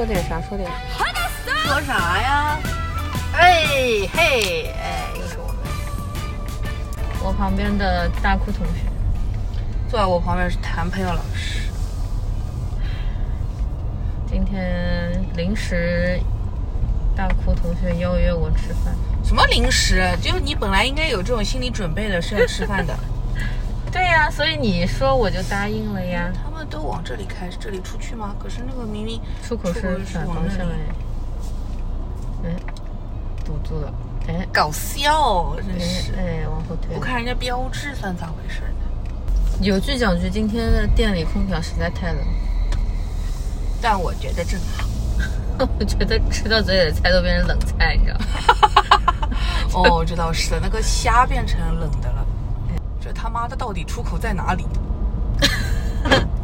说点啥？说点啥？说啥呀？哎嘿哎，又是我们。我旁边的大哭同学，坐在我旁边是谭佩瑶老师。今天临时大哭同学邀约我吃饭。什么零食？就是你本来应该有这种心理准备的，是要吃饭的。对呀、所以你说我就答应了呀。都往这里开，这里出去吗？可是那个明明出口是是反方向往那里，哎，哎，堵住了，哎搞笑，真哎是。哎，往后推我。看人家标志算咋回事呢？有句讲句，今天的店里空调实在太冷，但我觉得正好。我觉得吃到嘴里的菜都变成冷菜，你知道吗？哦，这倒是的，那个虾变成冷的了。这他妈的到底出口在哪里？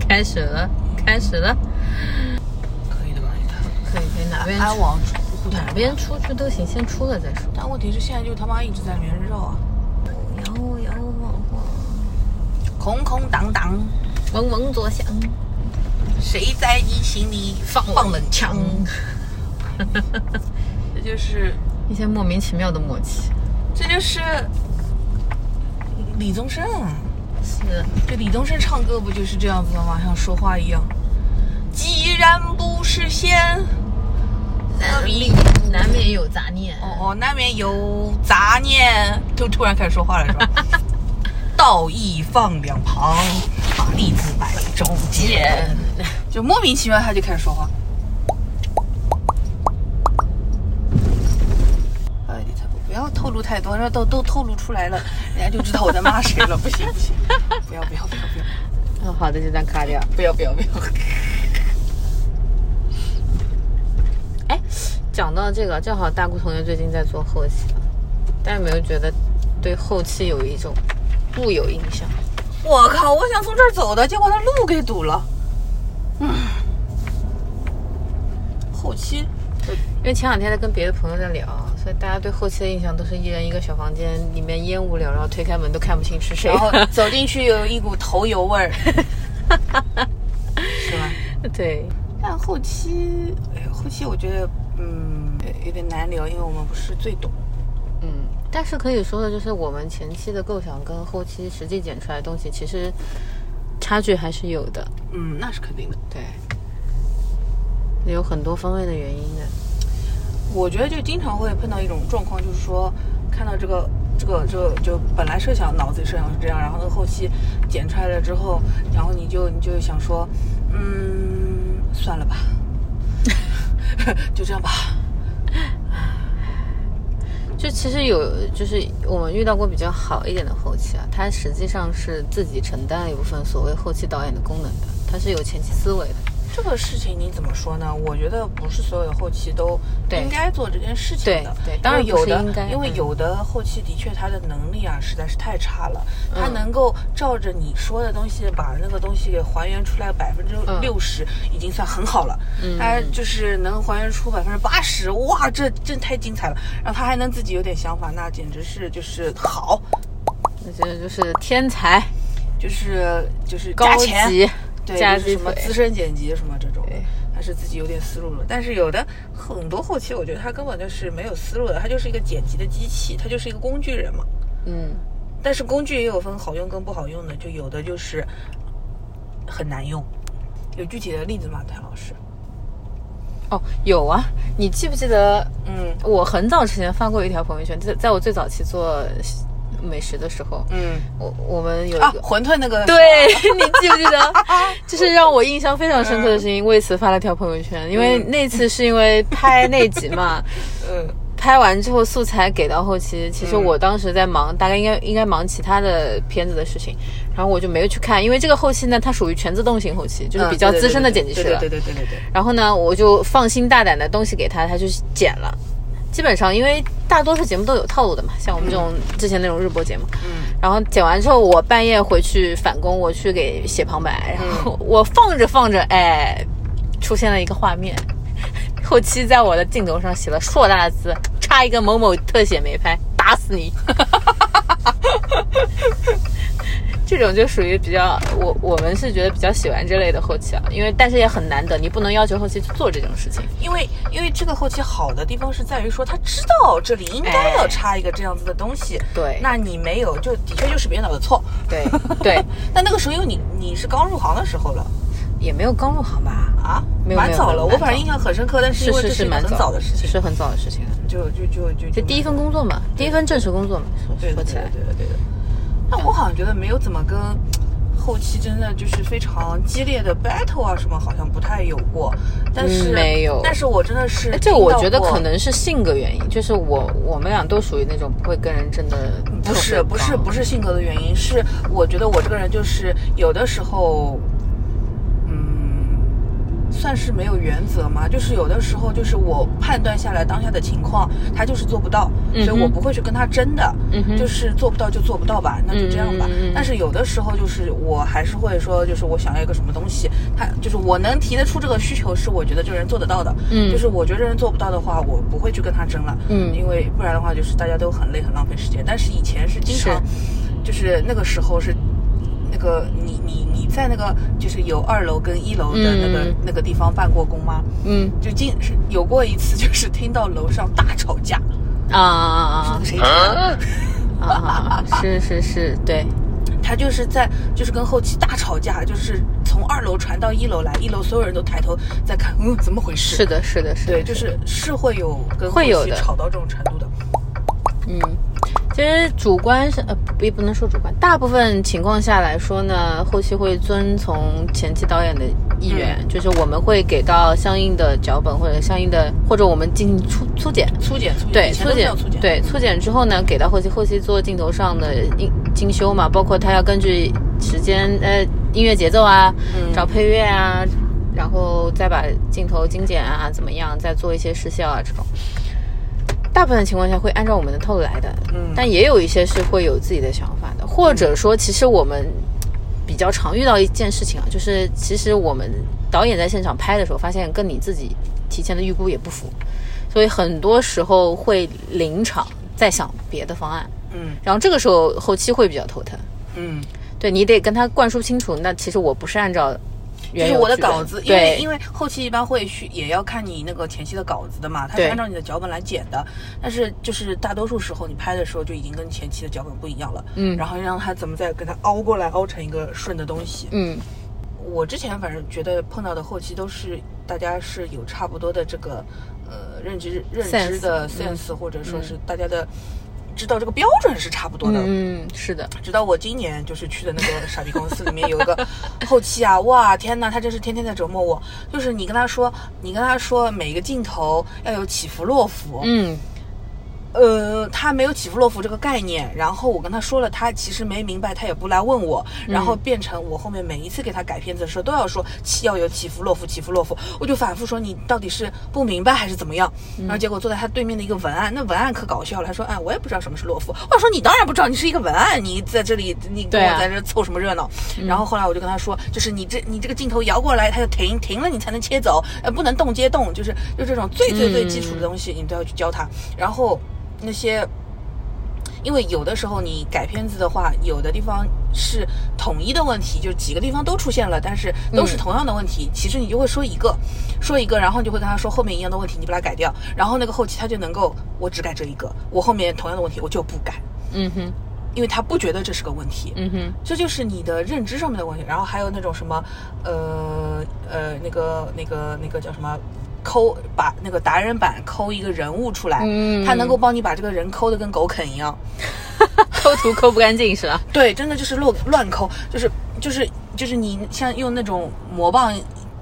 开始了，开始了，可以的吧？你看，可以可以，哪边出安往出哪边出去都行，先出了再说。但问题是现在就他妈一直在里面绕啊，摇摇晃晃，空空荡荡，嗡嗡作响，谁在你心里放放冷枪？这就是 一些莫名其妙的默契。这就是李宗盛，是，这李宗盛唱歌不就是这样子的吗？像说话一样。既然不是仙，难免难免有杂念。哦哦，难免有杂念，就突然开始说话了，是吧？道义放两旁，把利字摆中间，就莫名其妙他就开始说话。要透露太多，那都都透露出来了，人家就知道我在骂谁了。不行不行，不要不要不要不要嗯，好的，这段卡掉。不要不要不要。哎，讲到这个，正好大姑同学最近在做后期了，大家有没有觉得对后期有一种固有印象？我靠！我想从这儿走的，结果他路给堵了。嗯，后期因为前两天在跟别的朋友在聊，所以大家对后期的印象都是一人一个小房间，里面烟雾缭绕，推开门都看不清是谁。然后 走进去有一股头油味儿，是吧？对，但后期，哎，后期我觉得，嗯，有点难聊，因为我们不是最懂。嗯，但是可以说的就是，我们前期的构想跟后期实际剪出来的东西，其实差距还是有的。嗯，那是肯定的。对，有很多方面的原因的。我觉得就经常会碰到一种状况，就是说看到这个。这个这个就本来设想脑子里设想是这样，然后呢后期剪出来了之后，然后你就你就想说，嗯，算了吧，就这样吧。就其实有，就是我们遇到过比较好一点的后期啊，他实际上是自己承担了一部分所谓后期导演的功能的，他是有前期思维的。这个事情你怎么说呢？我觉得不是所有的后期都应该做这件事情的。对对当然有的应该，因为嗯有的后期的确他的能力啊实在是太差了，他能够照着你说的东西把那个东西给还原出来百分之六十，已经算很好了。嗯他就是能还原出百分之八十，哇，这真太精彩了。然后他还能自己有点想法，那简直是就是好，那这就是天才，就是就是高。级，对，加什么腿资深剪辑什么这种对，他是自己有点思路了。但是有的很多后期，我觉得他根本就是没有思路的，他就是一个剪辑的机器，他就是一个工具人嘛。嗯，但是工具也有分好用跟不好用的，就有的就是很难用。有具体的例子吗，谭老师？哦，有啊，你记不记得？嗯我很早之前发过一条朋友圈，在在我最早期做美食的时候，嗯我我们有一啊个，馄饨那个对 你记不记得？就是让我印象非常深刻的事情，为此发了条朋友圈。因为那次是因为拍那集嘛，嗯拍完之后素材给到后期，其实我当时在忙，大概应该应该忙其他的片子的事情，然后我就没有去看，因为这个后期呢，它属于全自动型后期，就是比较资深的剪辑师了。嗯对对对对对对对。然后呢，我就放心大胆的东西给他，他就剪了。基本上，因为大多数节目都有套路的嘛，像我们这种之前那种日播节目，嗯，然后剪完之后，我半夜回去返工，我去给写旁白，然后我放着放着，哎，出现了一个画面，后期在我的镜头上写了硕大的字，差一个某某特写没拍，打死你！这种就属于比较我我们是觉得比较喜欢这类的后期啊，因为但是也很难得，你不能要求后期去做这种事情。因为因为这个后期好的地方是在于说他知道这里应该要插一个这样子的东西，对那你没有，就的确就是别人的错。对 对，但那个时候因为你你是刚入行的时候了也没有刚入行吧？啊，没有蛮早了，我反正印象很深刻，但是是因为这是是蛮早早的事情，是很早的事情。就就就就就第一份工作嘛，第一份正式工作嘛，说说起来，对的对的对的。那我好像觉得没有怎么跟后期真的就是非常激烈的 battle 啊什么，好像不太有过。但是、嗯没有但是我真的是哎这我觉得可能是性格原因，就是我我们俩都属于那种不会跟人争的，不是不是不是性格的原因，是我觉得我这个人就是有的时候，嗯，算是没有原则嘛，就是有的时候就是我判断下来当下的情况，他就是做不到，嗯所以我不会去跟他争的，就是做不到就做不到吧，那就这样吧。但是有的时候就是我还是会说，就是我想要一个什么东西，他就是我能提得出这个需求，是我觉得这个人做得到的，嗯就是我觉得这人做不到的话，我不会去跟他争了，嗯因为不然的话就是大家都很累很浪费时间。但是以前是经常，就是那个时候是。那个你你你在那个就是有二楼跟一楼的那个、嗯那个地方办过工吗？嗯就经是有过一次，就是听到楼上大吵架，啊啊啊谁听的？啊啊啊！是 是是，对，他就是在就是跟后期大吵架，就是从二楼传到一楼来，一楼所有人都抬头在看，嗯，怎么回事？是的，是的，是的，对，就是是会有跟后期吵到这种程度的。嗯，其实主观是呃，也不能说主观，大部分情况下来说呢，后期会遵从前期导演的意愿，就是我们会给到相应的脚本或者相应的，或者我们进行粗粗剪。粗剪对，粗剪对粗剪之后呢，给到后期，后期做镜头上的精精修嘛，包括他要根据时间呃音乐节奏啊，嗯找配乐啊，然后再把镜头精简啊怎么样，再做一些失效啊这种。大部分情况下会按照我们的套路来的，嗯。但也有一些是会有自己的想法的，或者说，其实我们比较常遇到一件事情啊，就是其实我们导演在现场拍的时候，发现跟你自己提前的预估也不符，所以很多时候会临场再想别的方案，嗯。然后这个时候后期会比较头疼，嗯，对你得跟他灌输清楚，那其实我不是按照就是我的稿子，因为因为后期一般会去也要看你那个前期的稿子的嘛，它是按照你的脚本来剪的，但是就是大多数时候你拍的时候就已经跟前期的脚本不一样了，嗯。然后让他怎么再给他凹过来，凹成一个顺的东西。嗯。我之前反正觉得碰到的后期都是大家是有差不多的这个呃认知认知 Sense，的嗯。sense，、或者说是大家的知道这个标准是差不多的。嗯，是的，直到我今年就是去的那个傻逼公司里面有一个后期啊，哇天呐，他真是天天在折磨我。就是你跟他说，你跟他说每个镜头要有起伏落伏，嗯呃，他没有起伏落伏这个概念，然后我跟他说了，他其实没明白，他也不来问我，然后变成我后面每一次给他改片子的时候都要说起要有起伏落伏，起伏落伏，我就反复说你到底是不明白还是怎么样，然后结果坐在他对面的一个文案，那文案可搞笑了，他说哎我也不知道什么是落伏，我说你当然不知道，你是一个文案，你在这里你跟我在这凑什么热闹？然后后来我就跟他说，就是你这你这个镜头摇过来，它就停，停了你才能切走，呃不能动接动，就是就这种最最最基础的东西你都要去教他，然后。那些，因为有的时候你改片子的话，有的地方是统一的问题，就是几个地方都出现了，但是都是同样的问题，其实你就会说一个，说一个，然后你就会跟他说后面一样的问题，你把它改掉，然后那个后期他就能够，我只改这一个，我后面同样的问题我就不改，嗯哼因为他不觉得这是个问题，嗯哼这就是你的认知上面的问题。然后还有那种什么，呃呃，那个那个那个叫什么？抠把那个达人版抠一个人物出来，嗯他能够帮你把这个人抠的跟狗啃一样。抠图抠不干净是吧？对，真的就是乱乱抠，就是就是就是你像用那种魔棒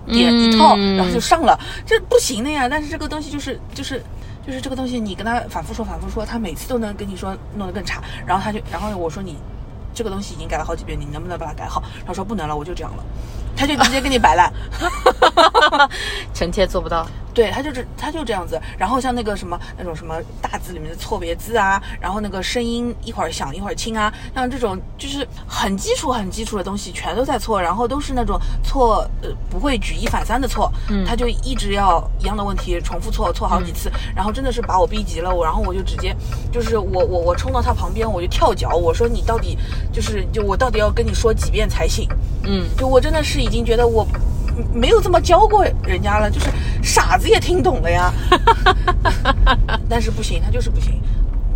点一套，嗯然后就上了，这不行的呀。但是这个东西就是就是就是这个东西，你跟他反复说反复说，他每次都能跟你说弄得更差，然后他就然后我说你这个东西已经改了好几遍，你能不能把它改好？然后说不能了，我就这样了，他就直接跟你摆烂。臣妾做不到。对，他就是他就这样子。然后像那个什么那种什么大字里面的错别字啊，然后那个声音一会儿响一会儿轻啊，像这种就是很基础很基础的东西全都在错，然后都是那种错呃不会举一反三的错，嗯，他就一直要一样的问题重复错错好几次，然后真的是把我逼急了，我然后我就直接就是我我我冲到他旁边我就跳脚，我说你到底就是就我到底要跟你说几遍才行？嗯，就我真的是已经觉得我。没有这么教过人家了，就是傻子也听懂了呀。但是不行，他就是不行。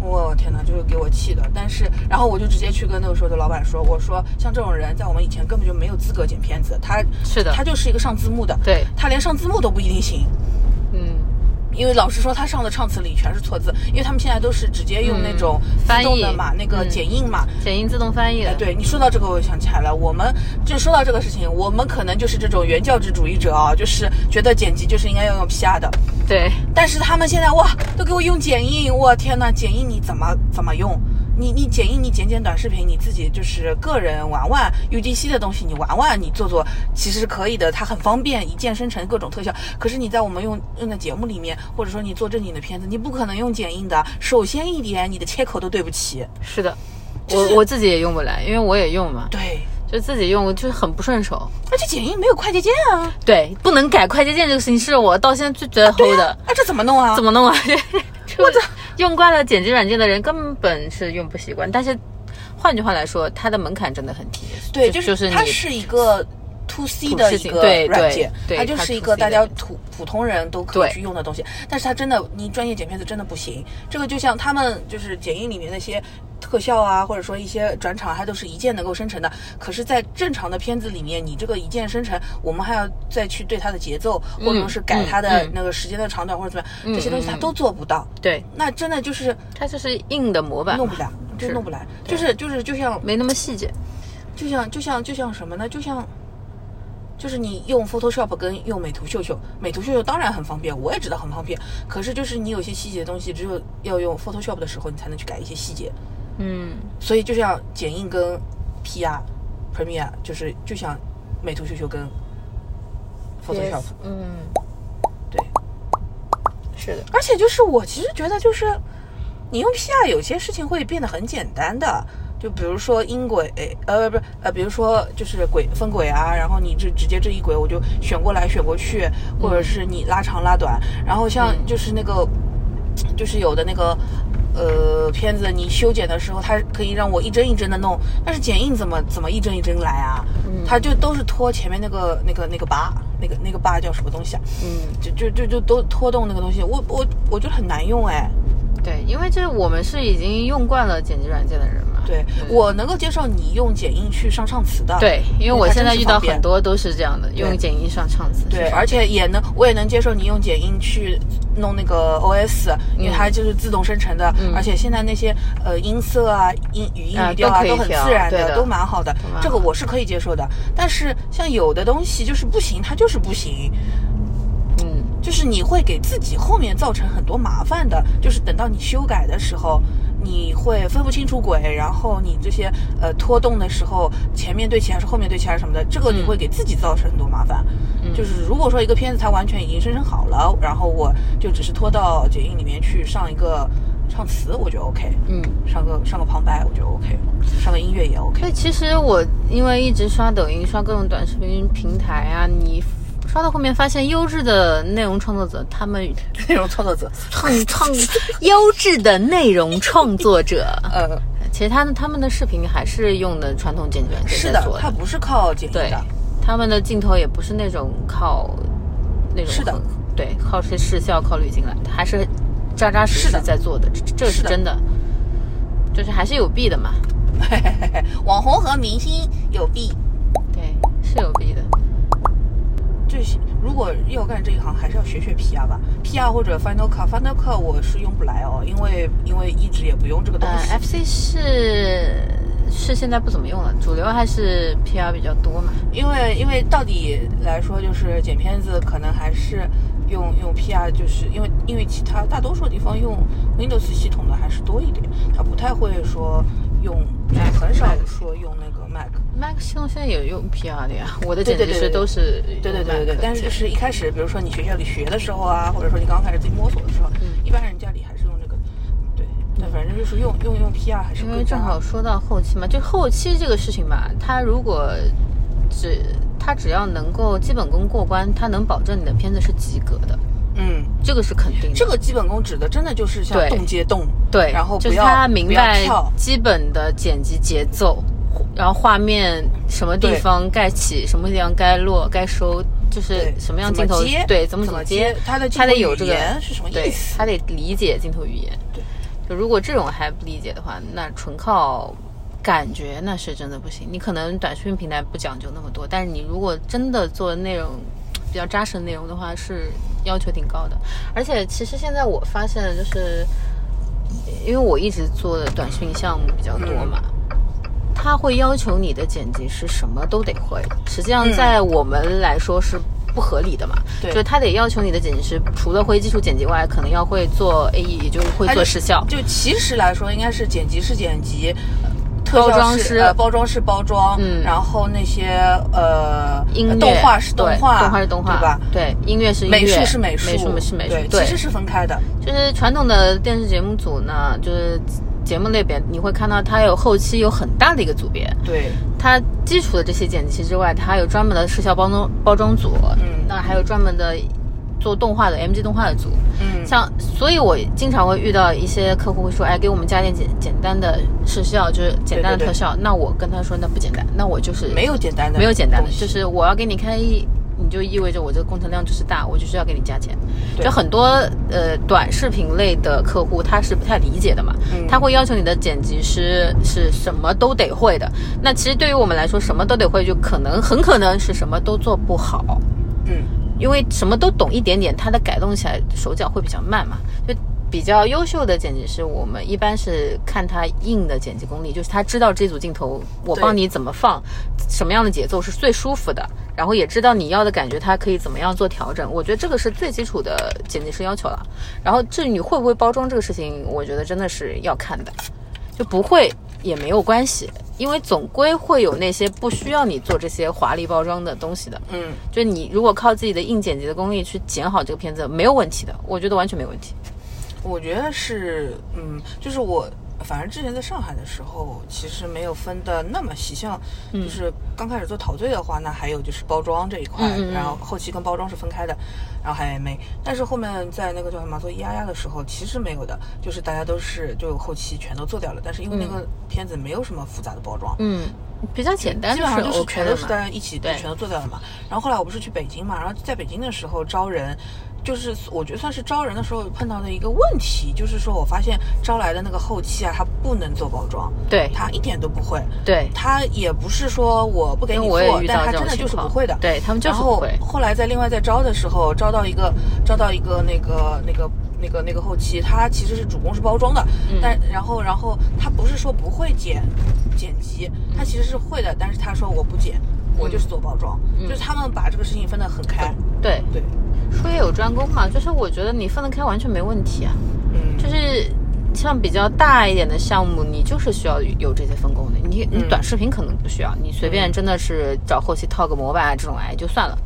我天哪，就是给我气的。但是，然后我就直接去跟那个时候的老板说：“我说像这种人，在我们以前根本就没有资格剪片子。他是的，他就是一个上字幕的，对他连上字幕都不一定行。嗯。”因为老师说他上的唱词里全是错字，因为他们现在都是直接用那种翻译的嘛，那个剪映嘛，剪映自动翻译的。对你说到这个，我想起来了，我们就说到这个事情，我们可能就是这种原教旨主义者啊，就是觉得剪辑就是应该要用 PR 的。对，但是他们现在哇，都给我用剪映，我天呐，剪映你怎么怎么用？你你剪映，你剪剪短视频，你自己就是个人玩玩 UGC 的东西，你玩玩，你做做，其实是可以的，它很方便，一键生成各种特效。可是你在我们用用的节目里面，或者说你做正经的片子，你不可能用剪映的。首先一点，你的切口都对不齐。是的，我我自己也用不来，因为我也用嘛。对，就自己用就是很不顺手。而且剪映没有快捷键啊。对，不能改快捷键这个事情是我到现在最觉得齁的。啊，这怎么弄啊？怎么弄啊？我操！用惯了剪辑软件的人根本是用不习惯，但是换句话来说，它的门槛真的很低。对，就是它是一个 to C 的一个软件，它就是一个大家普普通人都可以去用的东西。但是它真的，你专业剪片子真的不行。这个就像他们就是剪映里面那些。特效啊，或者说一些转场，它都是一键能够生成的。可是，在正常的片子里面，你这个一键生成，我们还要再去对它的节奏，或者说是改它的那个时间的长短或者怎么样，这些东西它都做不到。对，那真的就是它就是硬的模板，弄不来，就弄不来，就是就是就像没那么细节，就像就像就像什么呢？就像。就是你用 Photoshop 跟用美图秀秀，美图秀秀当然很方便，我也知道很方便。可是就是你有些细节的东西，只有要用 Photoshop 的时候，你才能去改一些细节。嗯，所以就像剪映跟 PR、Premiere，就是就像美图秀秀跟 Photoshop。嗯，对，是的。而且就是我其实觉得，就是你用 PR 有些事情会变得很简单的。就比如说音轨，呃，不是，呃，比如说就是轨分轨啊，然后你这直接这一轨我就选过来选过去，或者是你拉长拉短，然后像就是那个，就是有的那个，呃，片子你修剪的时候，它可以让我一帧一帧的弄，但是剪映怎么怎么一帧一帧来啊？它就都是拖前面那个那个那个把，那个那个把叫什么东西啊？嗯，就就就就都拖动那个东西，我我我觉得很难用哎。对，因为这我们是已经用惯了剪辑软件的人嘛。对，我能够接受你用剪映去上唱词的。对，因为我现在遇到很多都是这样的，用剪映上唱词。对，而且也能，我也能接受你用剪映去弄那个 OS，因为它就是自动生成的，而且现在那些呃音色啊、音语音语调啊都很自然的，都蛮好的。这个我是可以接受的。但是像有的东西就是不行，它就是不行。就是你会给自己后面造成很多麻烦的，就是等到你修改的时候，你会分不清楚轨，然后你这些呃拖动的时候，前面对齐还是后面对齐还是什么的，这个你会给自己造成很多麻烦。就是如果说一个片子它完全已经生成好了，然后我就只是拖到剪映里面去上一个唱词，我觉得 OK。嗯，上个上个旁白，我觉得 OK，上个音乐也 OK。对，其实我因为一直刷抖音，刷各种短视频平台啊，你。刷到后面发现，优质的内容创作者，他们 内容创作者创创优质的内容创作者，呃，其实他们他们的视频还是用的传统剪辑软件是的，他不是靠剪辑的，他们的镜头也不是那种靠那种是的，对，靠些视效、靠滤镜来的，还是扎扎实实在做的，这是真的，就是还是有弊的嘛。网红和明星有弊，对，是有弊的。就如果要干这一行，还是要学学 PR 吧，PR 或者 Final Cut，Final Cut 我是用不来哦，因为因为一直也不用这个东西。呃，FC 是是现在不怎么用了，主流还是 PR 比较多嘛。因为因为到底来说，就是剪片子可能还是用用 PR，就是因为因为其他大多数地方用 Windows 系统的还是多一点，它不太会说用，哎很少说用那个 Mac。Mac 系统现在也用 PR 的呀，我的剪辑师都是对对对对对但是就是一开始，比如说你学校里学的时候啊，或者说你刚刚开始自己摸索的时候，嗯。一般人家里还是用这个，对，但反正就是用用用 PR 还是因为正好说到后期嘛，就后期这个事情吧，它如果只它只要能够基本功过关，它能保证你的片子是及格的，嗯，这个是肯定的。这个基本功指的真的就是像对。动接动，对，然后就是不要他明白，基本的剪辑节奏，然后画面什么地方该起，什么地方该落，该收，就是什么样镜头对怎么怎么接接，他的镜他得有这个言是什么意思他得理解镜头语言。对，就如果这种还不理解的话，那纯靠感觉那是真的不行。你可能短视频平台不讲究那么多，但是你如果真的做内容比较扎实的内容的话，是要求挺高的。而且其实现在我发现，就是因为我一直做的短视频项目比较多嘛。他会要求你的剪辑师什么都得会，实际上嗯在我们来说是不合理的嘛。对就是他得要求你的剪辑师除了会基础剪辑外，可能要会做 AE，也就是会做视效。就其实来说，应该是剪辑是剪辑。包装师呃，包装是包装，嗯然后那些呃音乐动画是动画，动画是动画，对吧？对，音乐是音乐，美术是美术，美术是美术，对，其实是分开的。就是传统的电视节目组呢，就是节目类别，你会看到它有后期有很大的一个组别，对，它基础的这些剪辑之外，它还有专门的视效包装包装组，嗯。那还有专门的做动画的 MG 动画的组，嗯，像，所以我经常会遇到一些客户会说，哎，给我们加点简简单的视效，就是简单的对对对。特效。那我跟他说，那不简单，那我就是没有简单的，没有简单的，就是我要给你开一，你就意味着我这个工程量就是大，我就是要给你加钱。就很多呃短视频类的客户他是不太理解的嘛，嗯他会要求你的剪辑师是什么都得会的。那其实对于我们来说，什么都得会，就可能很可能是什么都做不好。嗯，因为什么都懂一点点，他的改动起来手脚会比较慢嘛。就比较优秀的剪辑师，我们一般是看他硬的剪辑功力，就是他知道这组镜头我帮你怎么放，什么样的节奏是最舒服的，然后也知道你要的感觉，他可以怎么样做调整。我觉得这个是最基础的剪辑师要求了。然后至于你会不会包装这个事情，我觉得真的是要看的，就不会也没有关系。因为总归会有那些不需要你做这些华丽包装的东西的，嗯，就你如果靠自己的硬剪辑的功力去剪好这个片子，没有问题的，我觉得完全没问题。我觉得是，嗯，就是我。反正之前在上海的时候，其实没有分的那么细，像就是刚开始做陶醉的话，那还有就是包装这一块，嗯嗯嗯然后后期跟包装是分开的，然后还有 MA。但是后面在那个叫什么做咿呀呀的时候，其实没有的，就是大家都是就后期全都做掉了，但是因为那个片子没有什么复杂的包装，嗯，比较简单基本上就是全都是。大家一起对全都做掉了嘛。然后后来我不是去北京嘛，然后在北京的时候招人，就是我觉得算是招人的时候碰到的一个问题，就是说我发现招来的那个后期啊，他不能做包装，对他一点都不会。对，他也不是说我不给你做，但他真的就是不会的。对他们就是然后不会后来在另外在招的时候，招到一个招到一个那个那个那个那个后期，他其实是主攻是包装的，嗯但然后然后他不是说不会剪剪辑，他其实是会的，但是他说我不剪，我就是做包装，嗯就是他们把这个事情分得很开。对，对，术业有专攻嘛，就是我觉得你分得开完全没问题啊。嗯，就是像比较大一点的项目，你就是需要有这些分工的。你你嗯短视频可能不需要，你随便真的是找后期套个模板啊这种哎就算了。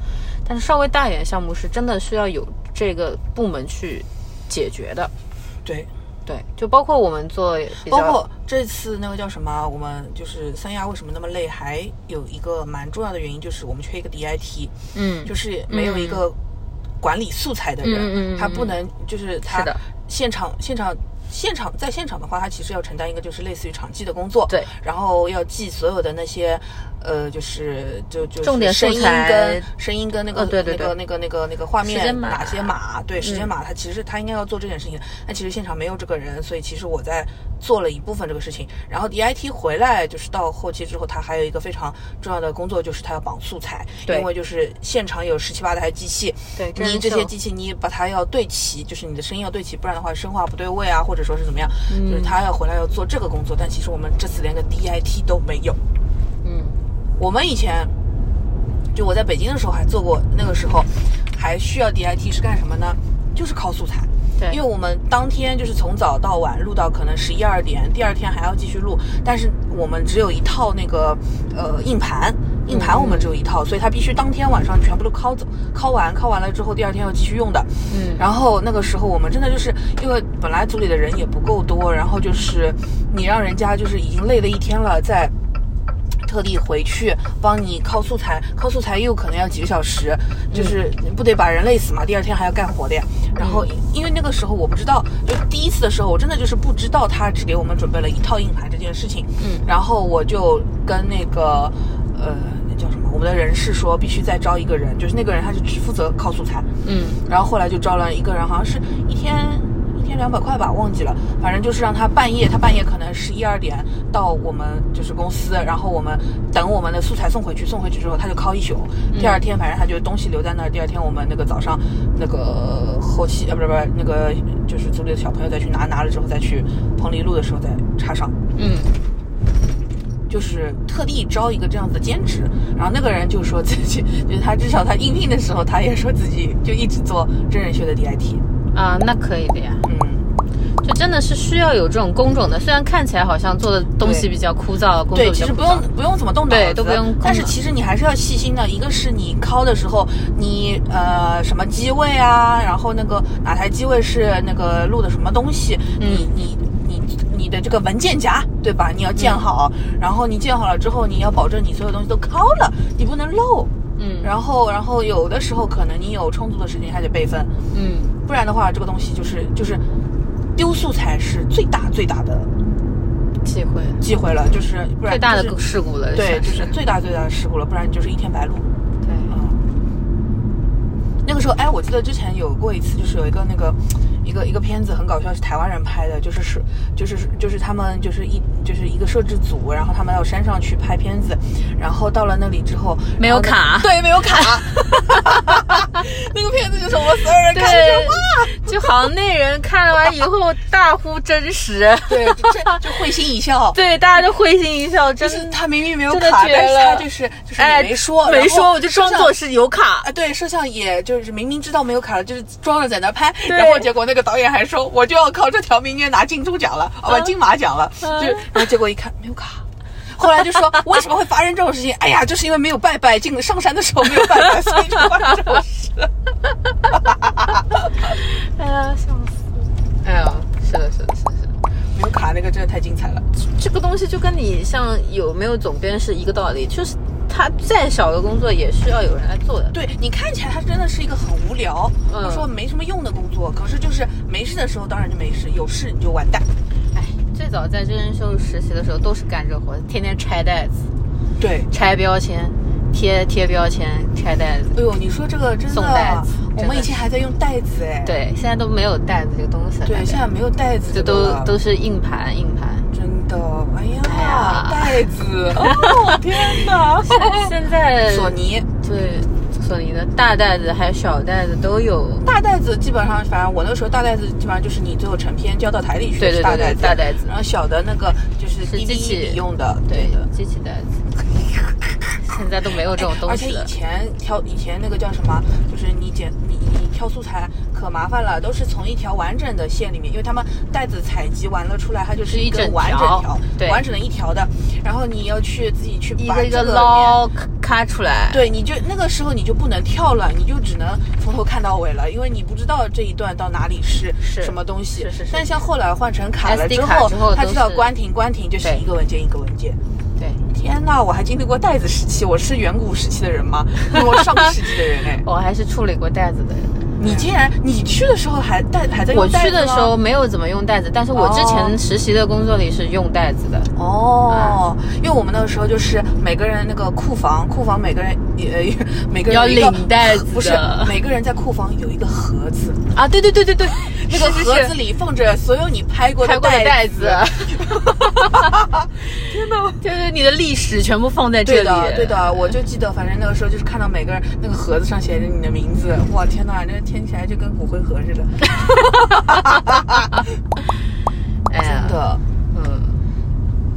但是稍微大一点的项目是真的需要有这个部门去解决的。对。对，就包括我们做，包括这次那个叫什么，我们就是三亚为什么那么累，还有一个蛮重要的原因就是我们缺一个 DIT，嗯，就是没有一个管理素材的人，他不能就是他现场现场。现场在现场的话，他其实要承担一个就是类似于场记的工作，对，然后要记所有的那些，呃，就是就就是重点声音跟声音跟那个、哦对对那个那个那个那个画面哪些码，对时间嗯码，他其实他应该要做这件事情。的，但其实现场没有这个人，所以其实我在做了一部分这个事情。然后 DIT 回来就是到后期之后，他还有一个非常重要的工作，就是他要绑素材，对。因为就是现场有十七八台机器，对你这些机器你把它要对齐，就是你的声音要对齐，不然的话声画不对位啊，或者说是怎么样，嗯就是他要回来要做这个工作，但其实我们这次连个 DIT 都没有。嗯我们以前就我在北京的时候还做过，那个时候还需要 DIT 是干什么呢？就是靠素材。对因为我们当天就是从早到晚录到可能十一二点，第二天还要继续录，但是我们只有一套那个呃硬盘，硬盘我们只有一套，所以它必须当天晚上全部都拷走，拷完，拷完了之后第二天要继续用的。嗯然后那个时候我们真的就是因为本来组里的人也不够多，然后就是你让人家就是已经累了一天了，再特地回去帮你拷素材，拷素材又可能要几个小时，就是不得把人累死嘛？第二天还要干活的呀。然后因为那个时候我不知道，就第一次的时候我真的就是不知道他只给我们准备了一套硬盘这件事情。嗯然后我就跟那个呃那叫什么我们的人事说必须再招一个人，就是那个人他是只负责拷素材。嗯然后后来就招了一个人，好像是一天一天两百块吧，忘记了。反正就是让他半夜，他半夜可能十一二点到我们就是公司，然后我们等我们的素材送回去，送回去之后他就拷一宿。第二天反正他就东西留在那儿，第二天我们那个早上那个后期呃不是不是那个就是组里的小朋友再去拿，拿了之后再去棚里录的时候再插上。嗯就是特地招一个这样子的兼职，然后那个人就说自己，就是他至少他应聘的时候，他也说自己就一直做真人秀的 DIT，啊，那可以的呀。嗯，就真的是需要有这种工种的，虽然看起来好像做的东西比较枯燥，工作对，其实不用不用怎么动脑子，对都不用但是其实你还是要细心的，一个是你敲的时候，你呃什么机位啊，然后那个哪台机位是那个录的什么东西，你你的这个文件夹对吧？你要建好，然后你建好了之后，你要保证你所有东西都拷了，你不能漏。嗯。然后，然后有的时候可能你有充足的时间还得备份，嗯，不然的话，这个东西就是就是丢素材是最大最大的机会。忌讳了，就是不然最大的事故了，对，就是。最大最大的事故了，不然就是一天白录。对，嗯，那个时候，哎，我记得之前有过一次，就是有一个那个一个一个片子很搞笑，是台湾人拍的，就是是就是就是他们就是一就是一个摄制组，然后他们到山上去拍片子，然后到了那里之后没有卡对，没有卡。那个片子就是我们所有人看着就哇，对，就好像那人看了完以后大呼真实，对，就会心一笑。对，大家都会心一笑，真的。就是他明明没有卡，但是他就是就是没说，没说，我就装作是有卡啊，。对，摄像也就是明明知道没有卡了，就是装着在那拍，然后结果那个导演还说，我就要靠这条明年拿金猪奖了，哦不，金马奖了，嗯就然后结果一看没有卡。后来就说为什么会发生这种事？情？哎呀，就是因为没有拜拜，进上山的。时候没有拜拜，所以就发生这种事。哎呀，笑死！哎呀，是的，是的，是的，是的。没有卡那个真的。太精彩了。这个东西就跟你像有没有总编是一个道理，就是他再小的。工作也需要有人来做的。对你看起来它真的。是一个很无聊，嗯说没什么用的。工作，可是就是没事的。时候当然就没事，有事你就完蛋。哎，最早在真人秀实习的时候都是干这活，天天拆袋子、对，拆标签、贴贴标签、拆袋子。哎呦，你说这个真的，送袋子我们以前还在用袋子哎。对，现在都没有袋子这个东西了。对，现在没有袋子这都都是硬盘，硬盘。真的，哎呀，哎呀袋子，哦天哪！现现在索尼对索尼的大袋子还有小袋子都有。大袋子基本上，反正我那时候大袋子基本上就是你最后成片交到台里去对对对对大袋子，大袋子然后小的那个就是是 DVD 机器里用的，对的。机器袋子，现在都没有这种东西而且以。前挑以前那个叫什么，就是你剪你你挑素材可麻烦了，都是从一条完整的线里面，因为他们袋子采集完了出来，它就是是一整个完整条条，对完整的一条的，然后你要去自己去一个一个把这个里面捞咔出来，对，你就那个时候你就不能跳了，你就只能从头看到尾了，因为你不知道这一段到哪里是是什么东西。是是是但像后来换成卡了之后，之后他知道关停关停就是一个文件一个文件。对，天呐，我还经历过袋子时期，我是远古时期的人吗？我上个世纪的人哎。我还是处理过袋子的人。你竟然你去的时候还带还在我用袋子去的时候没有怎么用袋子，但是我之哦。前实习的工作里是用袋子的。哦，因为我们那个时候就是每个人那个库房，库房每个人也 每个人要领袋子不是每个人在库房有一个盒子，啊，对对对对对，那个盒子里放着所有你拍过拍过的袋袋子。天哪！就是你的历史全部放在这里。对的，对的，我就记得，反正那个时候就是看到每个人那个盒子上写着你的名字，哇，天哪，那听起来就跟骨灰盒似的，真，的。嗯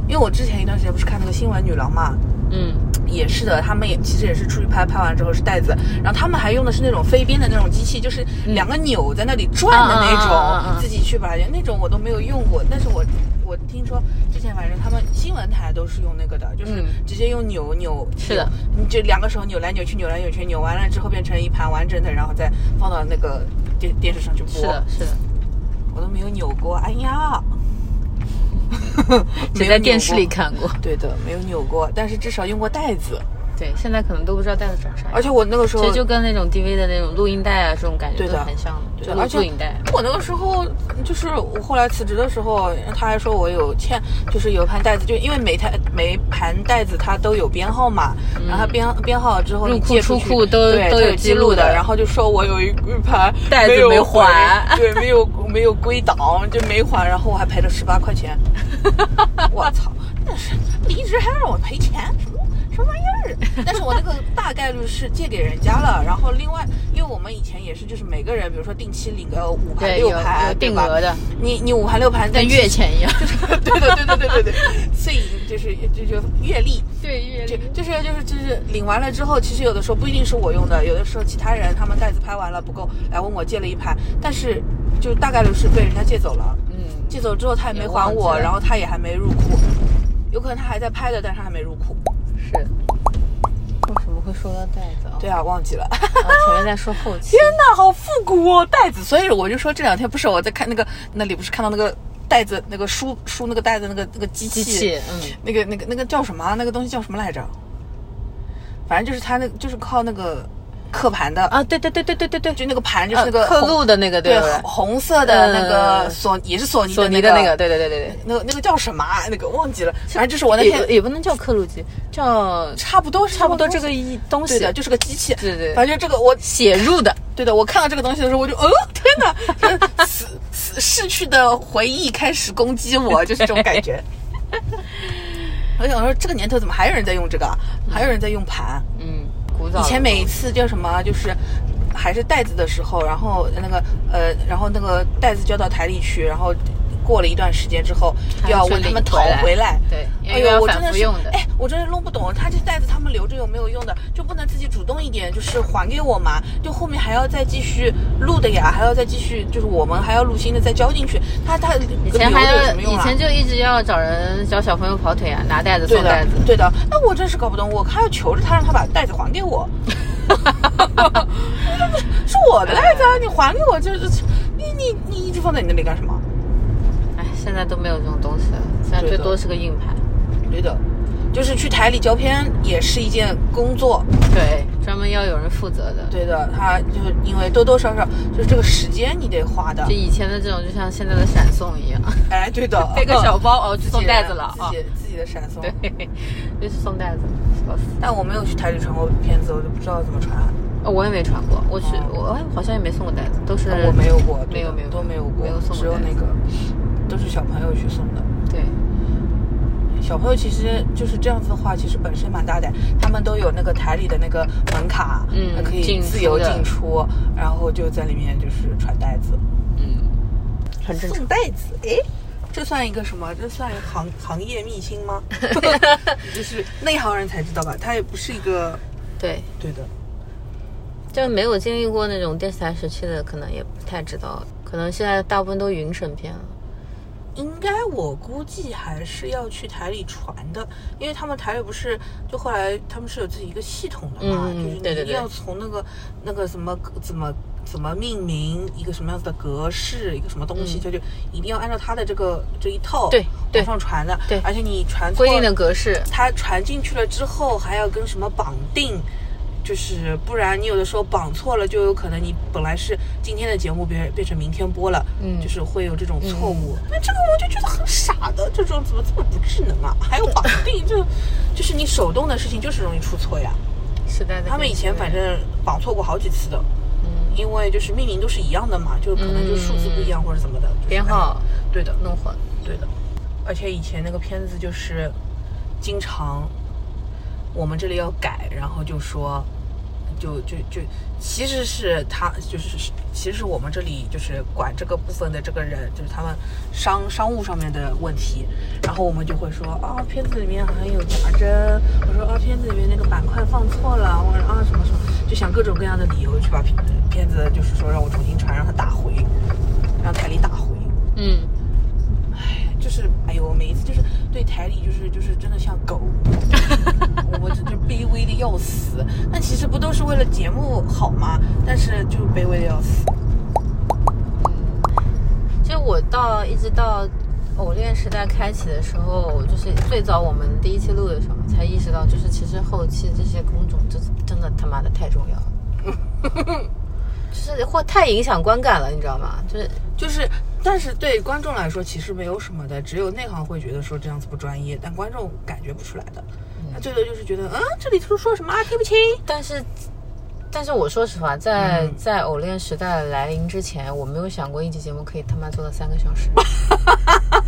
因为我之前一段时间不是看那个新闻女郎嘛，嗯，也是的，他们也其实也是出去拍，拍完之后是袋子，然后他们还用的是那种飞边的那种机器，就是两个钮在那里转的那种，自己去把它那种我都没有用过，但是我我听说之前反正他们新闻台都是用那个的，就是嗯直接用扭扭，是的，你就两个手扭来扭去，扭来扭去，扭完了之后变成一盘完整的，然后再放到那个电电视上去播。是的，是的，我都没有扭过，哎呀，只没有扭在电视里。看过。对的，没有扭过，但是至少用过袋子。对，现在可能都不知道袋子长啥样。而且我那个时候其实就跟那种 DV 的那种录音带啊，这种感觉对的都很像的，对的，而且录音带。我那个时候就是我后来辞职的时候，他还说我有欠，就是有一盘袋子，就因为每台每盘袋子它都有编号嘛，然后它编编号之后嗯入库你借出库都对都有记录的然后就说我有一一盘袋子没还对，没有没有归档就没还，然后我还赔了十八块钱，我操，那是离职还让我赔钱，什么什么玩意儿？但是我那个大概率是借给人家了，然后另外，因为我们以前也是，就是每个人，比如说定期领个五盘六盘，定额的，你你五盘六盘在跟月钱一样。对的对的对对对对，所以就是就就月历。对，月就就是就是就是领完了之后，其实有的时候不一定是我用的，有的时候其他人他们袋子拍完了不够，来问我借了一盘，但是就大概率是被人家借走了。嗯，借走之后他也没还我，然后他也还没入库，有可能他还在拍的，但是他还没入库。是。会说到袋子啊？对啊，忘记了。啊，前面在说后期天。呐，好复古哦，袋子。所以我就说这两天不是我在看那个那里不是看到那个袋子那个书书那个袋子那个那个机器，机器，嗯，那个那个那个叫什么啊？那个东西叫什么来着？反正就是它那就是靠那个刻盘的，啊，对对对对对对对，就那个盘就是那个呃刻录的那个，对？红红色的那个嗯索也是索尼索尼的那个，对对对对对。那个那个叫什么啊？那个忘记了，反正就是我那也天也不能叫刻录机，叫差不多差不多这个一东西对的，就是个机器。对对反正这个我写入的，对的，我看到这个东西的时候，我就，哦，天哪，这 死死逝去的回忆开始攻击我，就是这种感觉。我想说，这个年头怎么还有人在用这个啊？还有人在用盘？嗯，以前每一次叫什么，就是还是袋子的时候，然后那个呃，然后那个袋子交到台里去，然后过了一段时间之后，又要去问他们讨回来。对哎呦，我真的是哎，我真的弄不懂，他这袋子他们留着有没有用的，就不能自己主动一点，就是还给我嘛？就后面还要再继续录的呀，还要再继续，就是我们还要录新的再交进去。他他以前还有什么，用啊？以前就一直要找人教小朋友跑腿啊，拿袋子对的送袋子，。对的。那我真是搞不懂，我还要求着他让他把袋子还给我。这不是是我的袋子啊，你还给我，就是你你你一直放在你那里干什么？哎，现在都没有这种东西了，现在最多是个硬盘。对的，就是去台里胶片也是一件工作。对，专门要有人负责的。对的，他就是因为多多少少就是这个时间你得花的就。以前的这种，就像现在的闪送一样，哎，对的，背个小包 哦，去送袋子了啊自。己自己的闪送。对，就是送袋子，笑死。但我没有去台里传过片子，我就不知道怎么传。哦，我也没传过，我去，哦我哎，好像也没送过袋子，都是我没有过，没有没有都没有过，没有送过只有那个都是小朋友去送的。对，小朋友其实就是这样子的话，其实本身蛮大胆，他们都有那个台里的那个门卡，嗯可以进自由出进出，然后就在里面就是传袋子，嗯，很正常。送袋子，哎。这算一个什么？这算行行业秘辛吗？就是内行人才知道吧？他也不是一个对，对的，就没有经历过那种电视台时期的，可能也不太知道。可能现在大部分都云审片了。应该我估计还是要去台里传的，因为他们台里不是就后来他们是有自己一个系统的嘛，嗯就是你一定要从那个那个什么怎么怎么命名一个什么样子的格式，一个什么东西，嗯。它就一定要按照它的这个这一套对上传的，对。而且你传错规定的格式，它传进去了之后还要跟什么绑定。就是不然，你有的时候绑错了，就有可能你本来是今天的节目变变成明天播了，嗯就是会有这种错误。那这个我就觉得很傻的，这种怎么这么不智能啊？还有绑定，就就是你手动的事情就是容易出错呀。时代的他们以前反正绑错过好几次的，嗯因为就是命名都是一样的嘛，就可能就数字不一样或者怎么的，就是编号哎对的，弄混。对的，而且以前那个片子就是经常我们这里要改，然后就说就就就其实是他就是其实我们这里就是管这个部分的这个人，就是他们商商务上面的问题，然后我们就会说啊、片子里面好像有假帧，我说啊片子里面那个板块放错了，我说啊什么什么，就想各种各样的理由去把片片子就是说让我重新传，让他打回，让台里打回。嗯，就是哎呦，每一次就是对台里就是就是真的像狗，我真就卑微的要死。那其实不都是为了节目好吗？但是就卑微的要死。其实我到一直到偶练时代开启的时候，就是最早我们第一期录的时候，才意识到，就是其实后期这些工种真真的他妈的太重要了，就是或太影响观感了，你知道吗？就是就是，但是对观众来说其实没有什么的，只有内行会觉得说这样子不专业，但观众感觉不出来的。他最多就是觉得，嗯，这里头说什么啊，听不清。但是，但是我说实话，在、嗯在偶练时代来临之前，我没有想过一期节目可以他妈做到三个小时，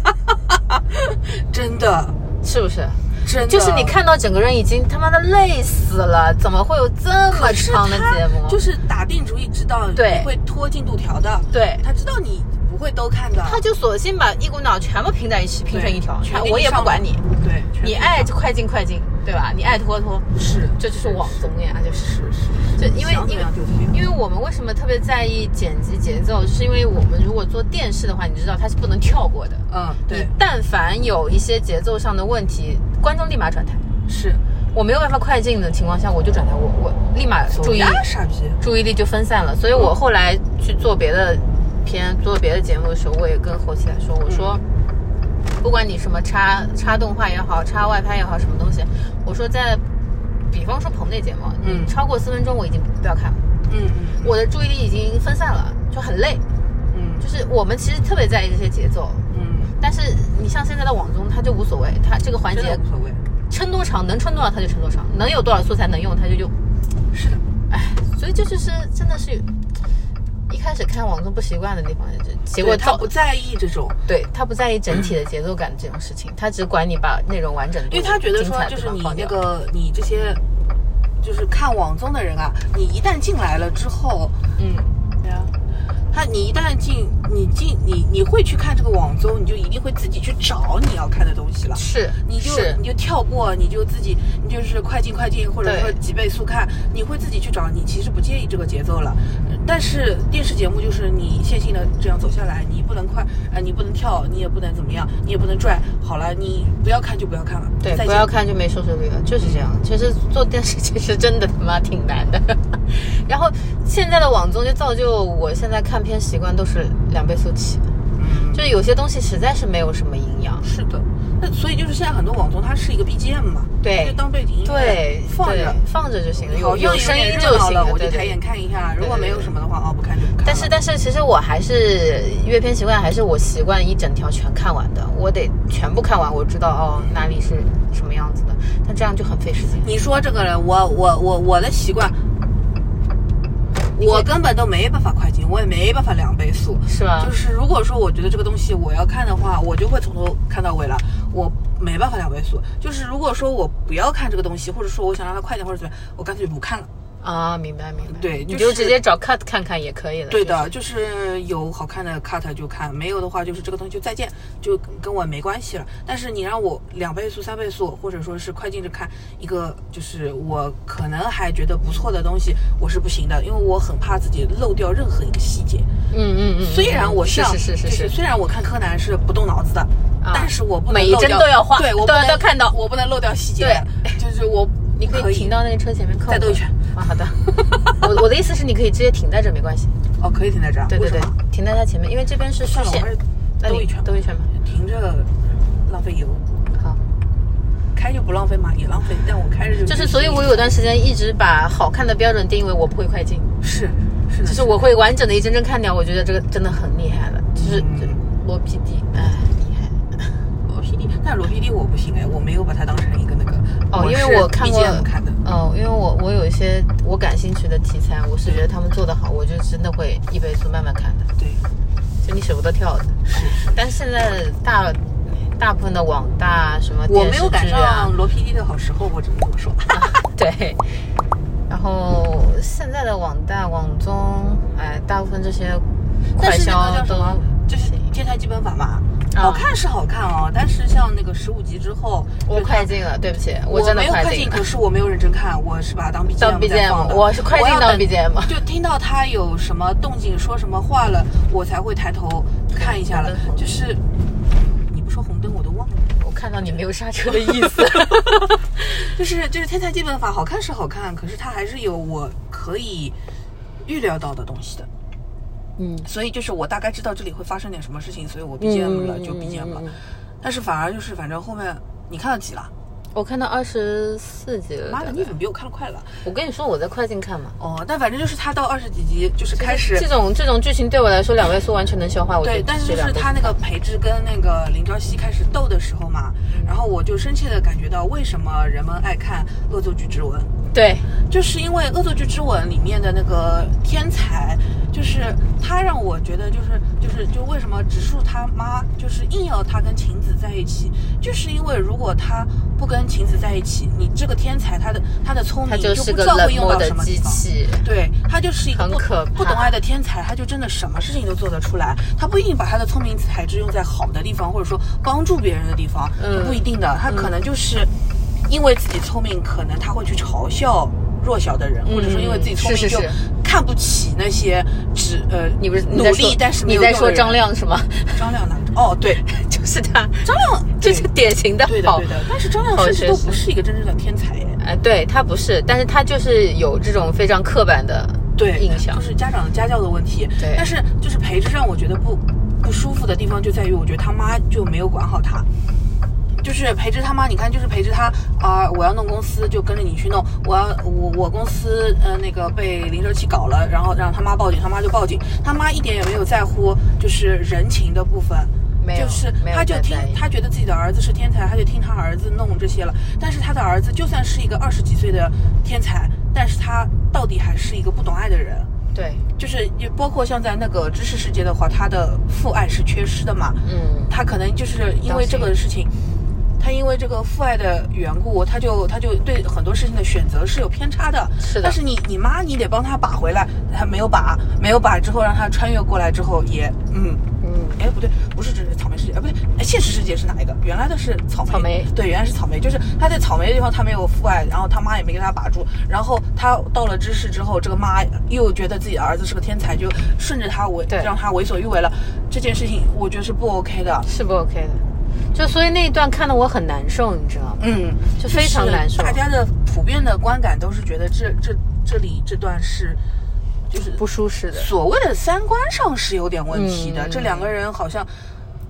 真的，是不是？真的，就是你看到整个人已经他妈的累死了，怎么会有这么长的节目？就是打定主意知道会拖进度条的，对，他知道你不会都看的，他就索性把一股脑全部拼在一起，拼成一条，全我也不管你，，对，你爱就快进快进，对吧？你爱拖拖，是这就是网综呀，就是。是是，就因为因为因为我们为什么特别在意剪辑节奏，就是因为我们如果做电视的话，你知道它是不能跳过的。嗯，你对，但凡有一些节奏上的问题，观众立马转台。是我没有办法快进的情况下，我就转台，我我立马注意，傻逼，注意力就分散了。所以我后来去做别的片、做别的节目的时候，我也跟后期来说，我说，不管你什么插插动画也好，插外拍也好，什么东西，我说在，比方说棚内节目，嗯。超过四分钟我已经不要看了，嗯嗯我的注意力已经分散了，就很累。嗯。就是我们其实特别在意这些节奏，嗯，但是你像现在的网综，它就无所谓，它这个环节真的无所谓，撑多长能撑多少它就撑多长，能有多少素材能用它就用。是的，哎，所以这就是真的是一开始看网综不习惯的地方，就结果他不在意这种。对他不在意整体的节奏感这种事情，他只管你把内容完整度，因为他觉得说，就是你那个你这些，就是看网综的人啊，你一旦进来了之后，嗯，对啊，他你一旦进，你进你你会去看这个网综，你就一定会自己去找你要看的东西了。是你就你就跳过，你就自己你就是快进快进，或者说几倍速看，你会自己去找，你其实不介意这个节奏了。呃但是电视节目就是你线性的这样走下来，你不能快，呃，你不能跳，你也不能怎么样，你也不能拽。好了，你不要看就不要看了，对，再不要看就没收视率了，就是这样。其实做电视其实真的他妈挺难的。然后现在的网综就造就我现在看片习惯都是两倍速起，嗯，就是有些东西实在是没有什么营养。是的。那所以就是现在很多网综它是一个 BGM 嘛，对就当背景音乐对，放着。放着就行了，有有声音就行了，我就抬眼看一下。如果没有什么的话，哦，不看就不看。但是但是其实我还是阅片习惯，还是我习惯一整条全看完的，我得全部看完，我知道哦哪里是什么样子的，但这样就很费时间。你说这个人，我我我我的习惯，我根本都没办法快进，我也没办法两倍速。是吧就是如果说我觉得这个东西我要看的话，我就会从头看到尾了，我没办法两倍速。就是如果说我不要看这个东西，或者说我想让它快点或者怎么样，我干脆就不看了。啊，明白明白。对就就直接找 cut 看看也可以了。对的，就是就是有好看的 cut 就看，没有的话就是这个东西就再见，就跟我没关系了。但是你让我两倍速、三倍速，或者说是快进着看一个，就是我可能还觉得不错的东西，我是不行的，因为我很怕自己漏掉任何一个细节。嗯嗯嗯，虽然我是像是是是，就是虽然我看柯南是不动脑子的，啊但是我不能每一帧漏掉都要画对我不都要能看到我不能漏掉细节。对，就是我你可可以停到那个车前面再兜一圈啊。好的，我我的意思是你可以直接停在这没关系。哦，可以停在这儿。对对对停在它前面，因为这边是虚线兜一圈吧兜一圈吧。停着浪费油。好。开就不浪费嘛，也浪费，但我开着就就是，所以我有段时间一直把好看的标准定义为我不会快进，是是的，就是我会完整的一帧帧看掉。我觉得这个真的很厉害了，就是嗯罗 PD，哎，PD，但罗 PD 我不行哎，我没有把它当成一个那个哦，因为我看过 BGM 看的，哦，因为我我有一些我感兴趣的题材，我是觉得他们做得好，我就真的会一倍速慢慢看的，对，就你舍不得跳的。是是，但是现在大大部分的网大什么我没有赶上，罗 PD 的好时候，我只能这么说。对，啊，然后现在的网大、网综，哎，大部分这些快但是那消都就是《天才基本法》嘛，啊好看是好看哦，但是像那个十五集之后，我就快进了，对不起，我真的没有快进，可。是我没有认真看，我是把它当 BGM 当在 BGM 放的我是快进当 BGM 就听到他有什么动静，说什么话了，我才会抬头看一下了。就是你不说红灯，我都忘了。我看到你没有刹车的意思。就 是就是《天才基本法》好看是好看，可是它还是有我可以预料到的东西的。嗯，所以就是我大概知道这里会发生点什么事情，所以我 BGM 了就 BGM 了。嗯嗯嗯但是反而就是反正后面你看到几了？我看到二十四集了。妈的，你怎么比我看的快了？我跟你说，我在快进看嘛。哦，但反正就是他到二十几集就是开始这种这种剧情对我来说，两位数完全能消化。我对，但是就是他那个裴智跟那个林朝夕开始斗的时候嘛，嗯然后我就深切的感觉到为什么人们爱看《恶作剧之吻》。对就是因为《恶作剧之吻》里面的那个天才，就是他让我觉得就是就是就为什么植树他妈就是硬要他跟晴子在一起，就是因为如果他不跟晴子在一起，你这个天才他的他的聪明他就不知道会用到什么地方。机器。对他就是一个不很可不懂爱的天才，他就真的什么事情都做得出来。他不一定把他的聪明才智用在好的地方，或者说帮助别人的地方，嗯不一定的。他可能就是因为自己聪明，可能他会去嘲笑弱小的人，或者说因为自己聪明就看不起那些只呃你不是你努力但是没你在说张亮是吗？张亮哪？哦，对，就是他，张亮 就是典型的好对的对的。但是张亮甚至好学生都不是一个真正的天才耶。哎，对他不是，但是他就是有这种非常刻板的对印象就。是家长的家教的问题。对但是就是培智让我觉得不不舒服的地方就在于，我觉得他妈就没有管好他。就是陪着他妈，你看，就是陪着他啊、我要弄公司就跟着你去弄，我要我我公司呃那个被林哲奇搞了，然后让他妈报警，他妈就报警，他妈一点也没有在乎就是人情的部分。没有就是他就听他觉得自己的儿子是天才，他就听他儿子弄这些了。但是他的儿子就算是一个二十几岁的天才，但是他到底还是一个不懂爱的人。对，就是也包括像在那个知识世界的话，他的父爱是缺失的嘛。嗯，他可能就是因为这个事情，他因为这个父爱的缘故，他就他就对很多事情的选择是有偏差的。是的但是你你妈你得帮他把回来，他没有把，没有把之后让他穿越过来之后也嗯。嗯，哎，不对，不是这是草莓世界，哎，不对，哎现实世界是哪一个？原来的是草莓。草莓对，原来是草莓，就是他在草莓的地方他没有父爱，然后他妈也没给他把住，然后他到了知识之后，这个妈又觉得自己的儿子是个天才，就顺着他为对让他为所欲为了。这件事情我觉得是不 OK 的。是不 OK 的。就所以那一段看得我很难受，你知道吗？嗯，就非常难受大家的普遍的观感都是觉得这这这里这段是就是不舒适的，所谓的三观上是有点问题的。嗯这两个人好像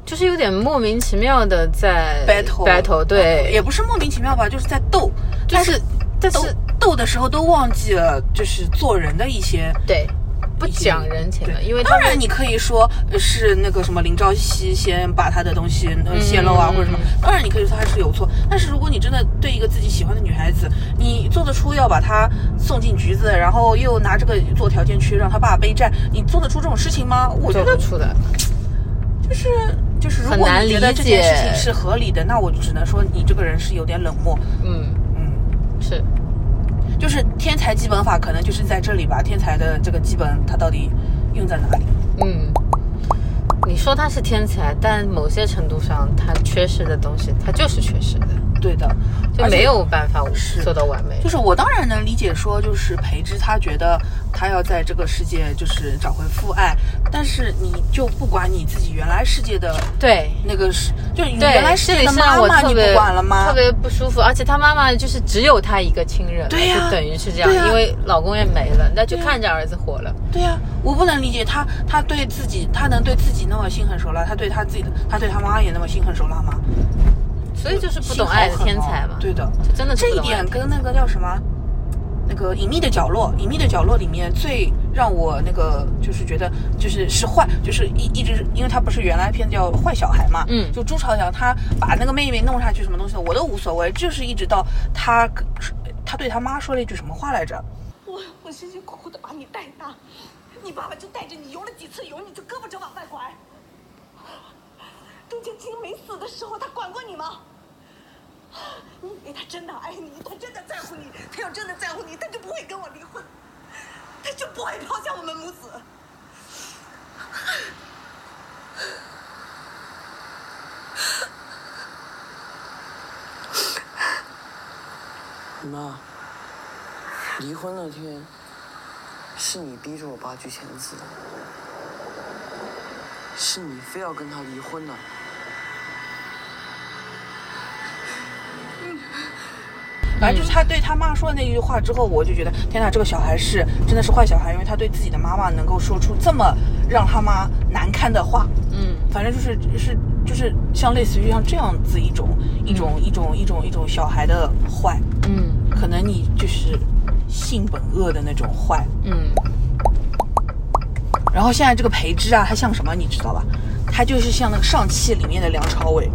就是有点莫名其妙的在 battle battle，对，也不是莫名其妙吧，就是在斗，但是斗但是斗的时候都忘记了就是做人的一些。对不讲人情的，因为当然你可以说呃是那个什么林朝夕先把他的东西呃泄露啊、嗯或者什么，当然你可以说他是有错，但是如果你真的对一个自己喜欢的女孩子，你做得出要把她送进局子，然后又拿这个做条件去让她爸背债，你做得出这种事情吗？我觉得做出的。就是就是，如果你觉得这件事情是合理的，那我就只能说你这个人是有点冷漠。嗯，嗯，是就是天才基本法可能就是在这里吧，天才的这个基本它到底用在哪里？嗯。你说他是天才，但某些程度上，他缺失的东西，他就是缺失的，对的，没有办法是做到完美。就是我当然能理解说，就是培之他觉得他要在这个世界就是找回父爱，但是你就不管你自己原来世界的对那个是，就原来世界的妈妈你不管了吗？特别不舒服，而且他妈妈就是只有他一个亲人，对呀就等于是这样，因为老公也没了，那就看着儿子活了。对呀、我不能理解他，他对自己，他能对自己那么心狠手辣，他对他自己的，他对他妈也那么心狠手辣吗？所以就是不懂爱的天才嘛。对的，就真的是这一点跟那个叫什么，那个隐秘的角落，隐秘的角落里面最让我那个就是觉得就是是坏，就是一一直，因为他不是原来片子叫坏小孩嘛，嗯就朱朝阳他把那个妹妹弄下去什么东西的我都无所谓，就是一直到他他对他妈说了一句什么话来着？我我辛辛苦苦的把你带大，你爸爸就带着你游了几次泳，你就胳膊肘往外拐。中间金没死的时候，他管过你吗？因为他真的爱你，他真的在乎你，他要真的在乎你，他就不会跟我离婚，他就不会抛下我们母子。妈，离婚那天是你逼着我爸去签字的，是你非要跟他离婚的。反正就是他对他妈说的那句话之后，我就觉得天哪，这个小孩是真的是坏小孩，因为他对自己的妈妈能够说出这么让他妈难堪的话。嗯，反正就是是就是像类似于像这样子一种一种一种一种一种小孩的坏，嗯可能你就是性本恶的那种坏。嗯，然后现在这个培之啊，他像什么你知道吧？他就是像那个上汽里面的梁朝伟，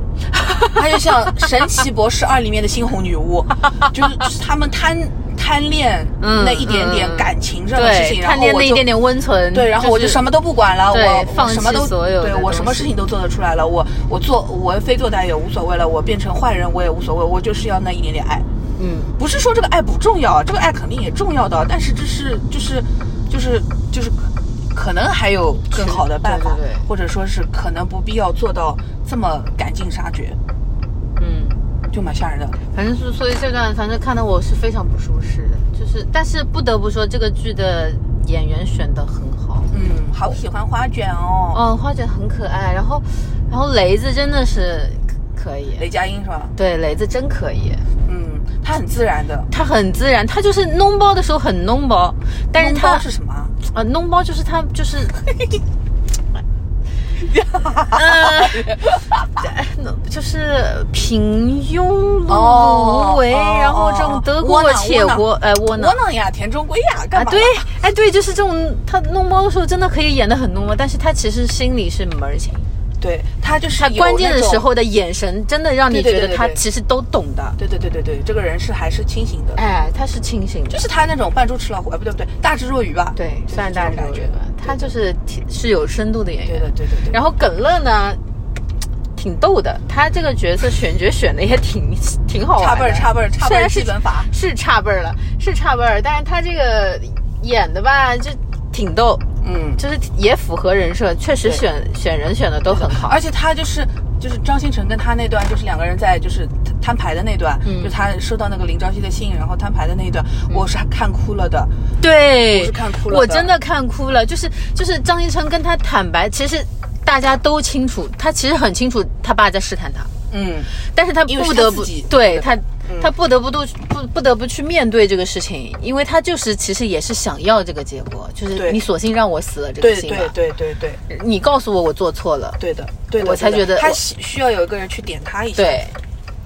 他就像《神奇博士二》里面的猩红女巫，就是就是他们贪贪恋嗯那一点点嗯感情上的事对，情，然贪后我就恋那一点点温存，对，然后我就什么都不管了，对我我放弃什么都所有的对我什么东西事情都做得出来了，我我做我非做歹也无所谓了，我变成坏人我也无所谓，我就是要那一点点爱。嗯不是说这个爱不重要，这个爱肯定也重要的，但是这是就是就是就是可能还有更好的办法，对对对或者说是可能不必要做到这么赶尽杀绝，嗯。就蛮吓人的。反正是，所以这段反正看得我是非常不舒适的，就是，但是不得不说这个剧的演员选的很好，嗯，好喜欢花卷哦，嗯，花卷很可爱，然后，然后雷子真的是可可以，雷佳音是吧？对，雷子真可以，嗯，他很自然的。他很自然，他就是脓包的时候很脓包，但是他是什么啊？啊，脓包就是他就是。呃，就是平庸碌无为，哦然后这种得过且过，哎，窝囊窝囊呀，田中圭呀，干啊，嘛？对，哎，对，就是这种，他脓包的时候真的可以演得很脓包，但是他其实心里是门儿清，对，他就是他关键的时候的眼神真的让你觉得对对对对。对他其实都懂的，对对对对对，这个人是还是清醒的，哎，他是清醒的，就是他那种扮猪吃老虎，哎，不对不对，大智若愚吧？对，就是算这种感觉大智若愚吧，他就是挺是有深度的演员，对的对对对。然后耿乐呢，挺逗的，他这个角色选角选的也挺 挺好玩的，差辈儿差辈儿差辈儿虽然是基本法。是差辈儿了，是差辈儿，但是他这个演的吧，就挺逗，嗯，就是也符合人设，确实选选人选的都很好，而且他就是就是张新成跟他那段，就是两个人在就是摊牌的那段，嗯。就他收到那个林朝夕的信，然后摊牌的那一段，我是看哭了的。对，我是看哭了我真的看哭了，就是就是张新成跟他坦白，其实大家都清楚，他其实很清楚他爸在试探他，嗯，但是他不得不他对他他不得不都不不得不去面对这个事情，因为他就是其实也是想要这个结果，就是你索性让我死了这个对心吧，对对对对你告诉我我做错了，对的对的，我才觉得他需需要有一个人去点他一下。对，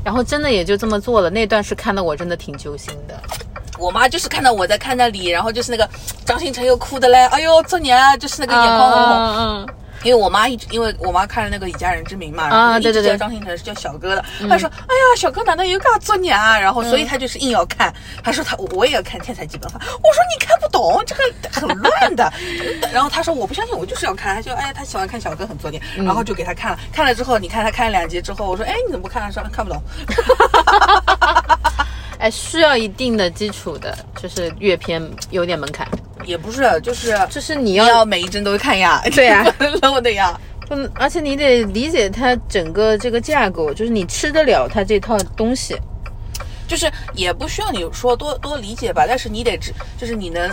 然后真的也就这么做了，那段是看到我真的挺揪心的，我妈就是看到我在看那里，然后就是那个张新成又哭的嘞，哎呦，这年啊，就是那个眼眶红红。嗯嗯因为我妈一直，因为我妈看了那个《以家人之名》嘛，然啊后一直对对对叫张新成是叫小哥的，她说：“哎呀，小哥难道有噶作孽啊？”然后所以她就是硬要看，她说她我我也要看《天才基本法》，我说你看不懂，这个很乱的。然后她说我不相信，我就是要看，她就哎呀，她喜欢看小哥很作孽，然后就给她看了，看了之后，你看她看了两集之后，我说：“哎，你怎么不看？”她说看不懂。哎，需要一定的基础的，就是阅片有点门槛，也不是，就是就是你你要要每一帧都看呀，对呀 漏的呀。嗯，而且你得理解它整个这个架构，就是你吃得了它这套东西。就是也不需要你说多多理解吧，但是你得知，就是你能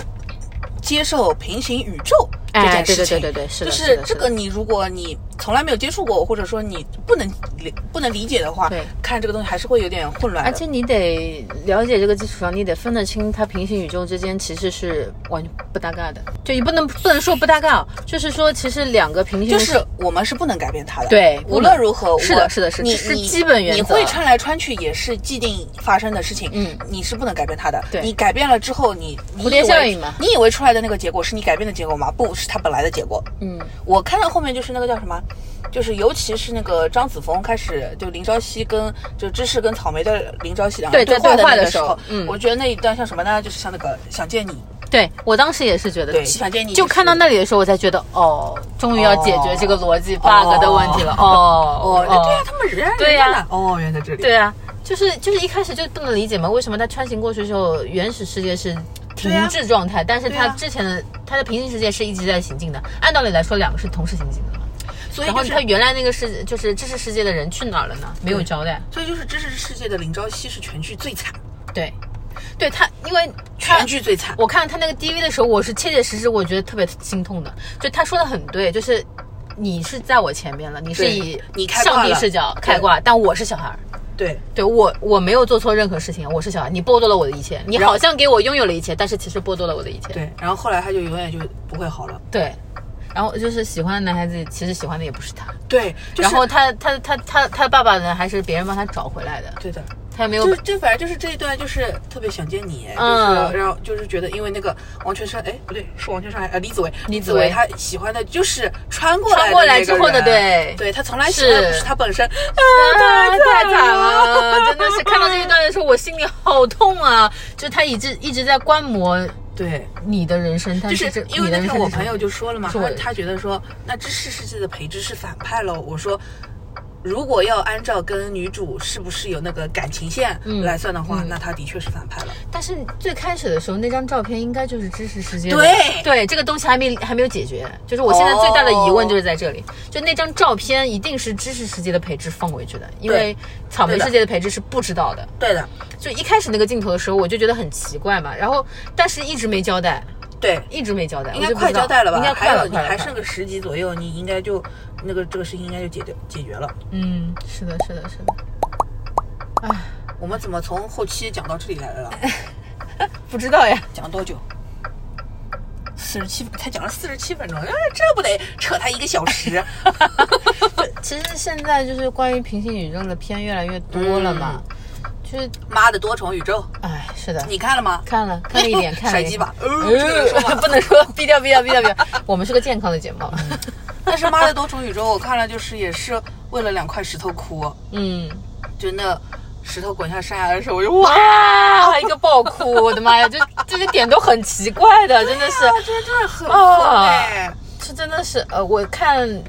接受平行宇宙这哎件事情。对对对对对是的就是这个，你如果你从来没有接触过，或者说你不能理不能理解的话，对看这个东西还是会有点混乱。而且你得了解这个基础上，你得分得清它平行宇宙之间其实是完全不搭嘎的。就你不能不能说不搭嘎哦，就是说其实两个平行的就是我们是不能改变它的，对无论如何，是的我是的是的你是基本原则你会穿来穿去也是既定发生的事情，嗯你是不能改变它的。对你改变了之后，你你蝴蝶效应嘛你以为出来的那个结果是你改变的结果吗？不是他本来的结果。嗯，我看到后面就是那个叫什么，就是尤其是那个张子枫开始就林朝夕跟就芝士跟草莓的林朝夕两个人对对话的时候嗯我觉得那一段像什么呢？就是像那个想见你，对我当时也是觉得，对想见你就看到那里的时候，我才觉得哦，终于要解决这个逻辑 bug 的问题了。哦哦，对呀，他们仍然对呀呀，哦，原来在这里，对啊，就是就是一开始就不能理解嘛，为什么他穿行过去的时候，原始世界是停滞状态，但是他之前的他的平行世界是一直在行进的。按道理来说，两个是同时行进的嘛。所以就是他原来那个世就是知识世界的人去哪儿了呢？没有交代。所以就是知识世界的林朝夕是全剧最惨，对，对他，因为全剧最惨。我看他那个 DV 的时候，我是切切实实，我觉得特别心痛的。就他说的很对，就是你是在我前面了，你是以上帝视角开挂，但我是小孩儿。对，对我，我没有做错任何事情，我是小孩，你剥夺了我的一切，你好像给我拥有了一切，但是其实剥夺了我的一切。对，然后后来他就永远就不会好了。对，然后就是喜欢的男孩子，其实喜欢的也不是他，对，就是、然后他他他他他爸爸呢，还是别人帮他找回来的，对的，他也没有就就反正就是这一段就是特别想见你，嗯就是然后就是觉得因为那个王全山，哎不对，是王全山还呃李子维，李子维他喜欢的就是穿过来之后的人对对他从来喜欢的不是是他本身，啊啊，太惨了。了，真的是看到这一段的时候，我心里好痛啊！就他一直一直在观摩对，你的人生，但就是因为那天我朋友就说了嘛，他他觉得说那知识世界的培植是反派喽。我说，如果要按照跟女主是不是有那个感情线嗯来算的话，嗯那他的确是反派了。但是最开始的时候，那张照片应该就是知识世界的。对对，这个东西还没还没有解决。就是我现在最大的疑问就是在这里，哦就那张照片一定是知识世界的培植放回去的，因为草莓世界的培植是不知道的。对的，就一开始那个镜头的时候，我就觉得很奇怪嘛，然后但是一直没交代，对，一直没交代，应该快交代了吧？应该快了，还有你快了，快了还剩个十集左右，你应该就那个这个事情应该就解决解决了。嗯，是的，是的，是的。唉，我们怎么从后期讲到这里来了？不知道呀。讲多久？四十七，才讲了四十七分钟，哎，这不得扯他一个小时？其实现在就是关于平行宇宙的片越来越多了嘛，就是妈的多重宇宙，哎，是的，你看了吗？看了看了一点，看了一点。甩鸡吧，呃，这个能说？不能说，逼掉逼掉逼掉逼掉。我们是个健康的节目。但是妈的多重宇宙，我看了就是也是为了两块石头哭，嗯，就那石头滚下山崖的时候，我就哇，一个爆哭，我的妈呀，就这些点都很奇怪的，真的是，这真的很啊疯哎！是真的是，呃，我看《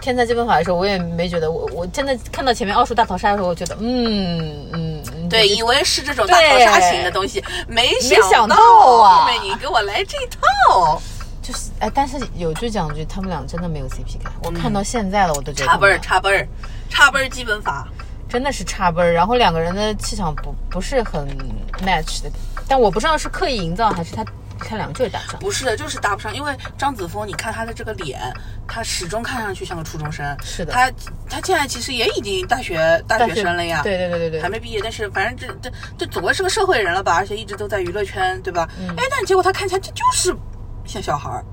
天才基本法》的时候，我也没觉得，我我真的看到前面奥数大逃杀的时候，我觉得，嗯嗯，嗯对，以为是这种大逃杀型的东西，没想想到到啊后面你给我来这套，就是，哎，但是有句讲句，他们俩真的没有 CP 感。我看到现在了，我都觉得差辈儿，差辈儿，差辈儿基本法。真的是差辈儿。然后两个人的气场不不是很 match 的，但我不知道是刻意营造还是他他两个就是搭不上。不是的，就是搭不上，因为张子枫，你看他的这个脸，他始终看上去像个初中生。是的他他现在其实也已经大学大学生了呀，对对对对对，还没毕业，但是反正这这这总归是个社会人了吧，而且一直都在娱乐圈，对吧？嗯哎，但结果他看起来这就是像小孩儿，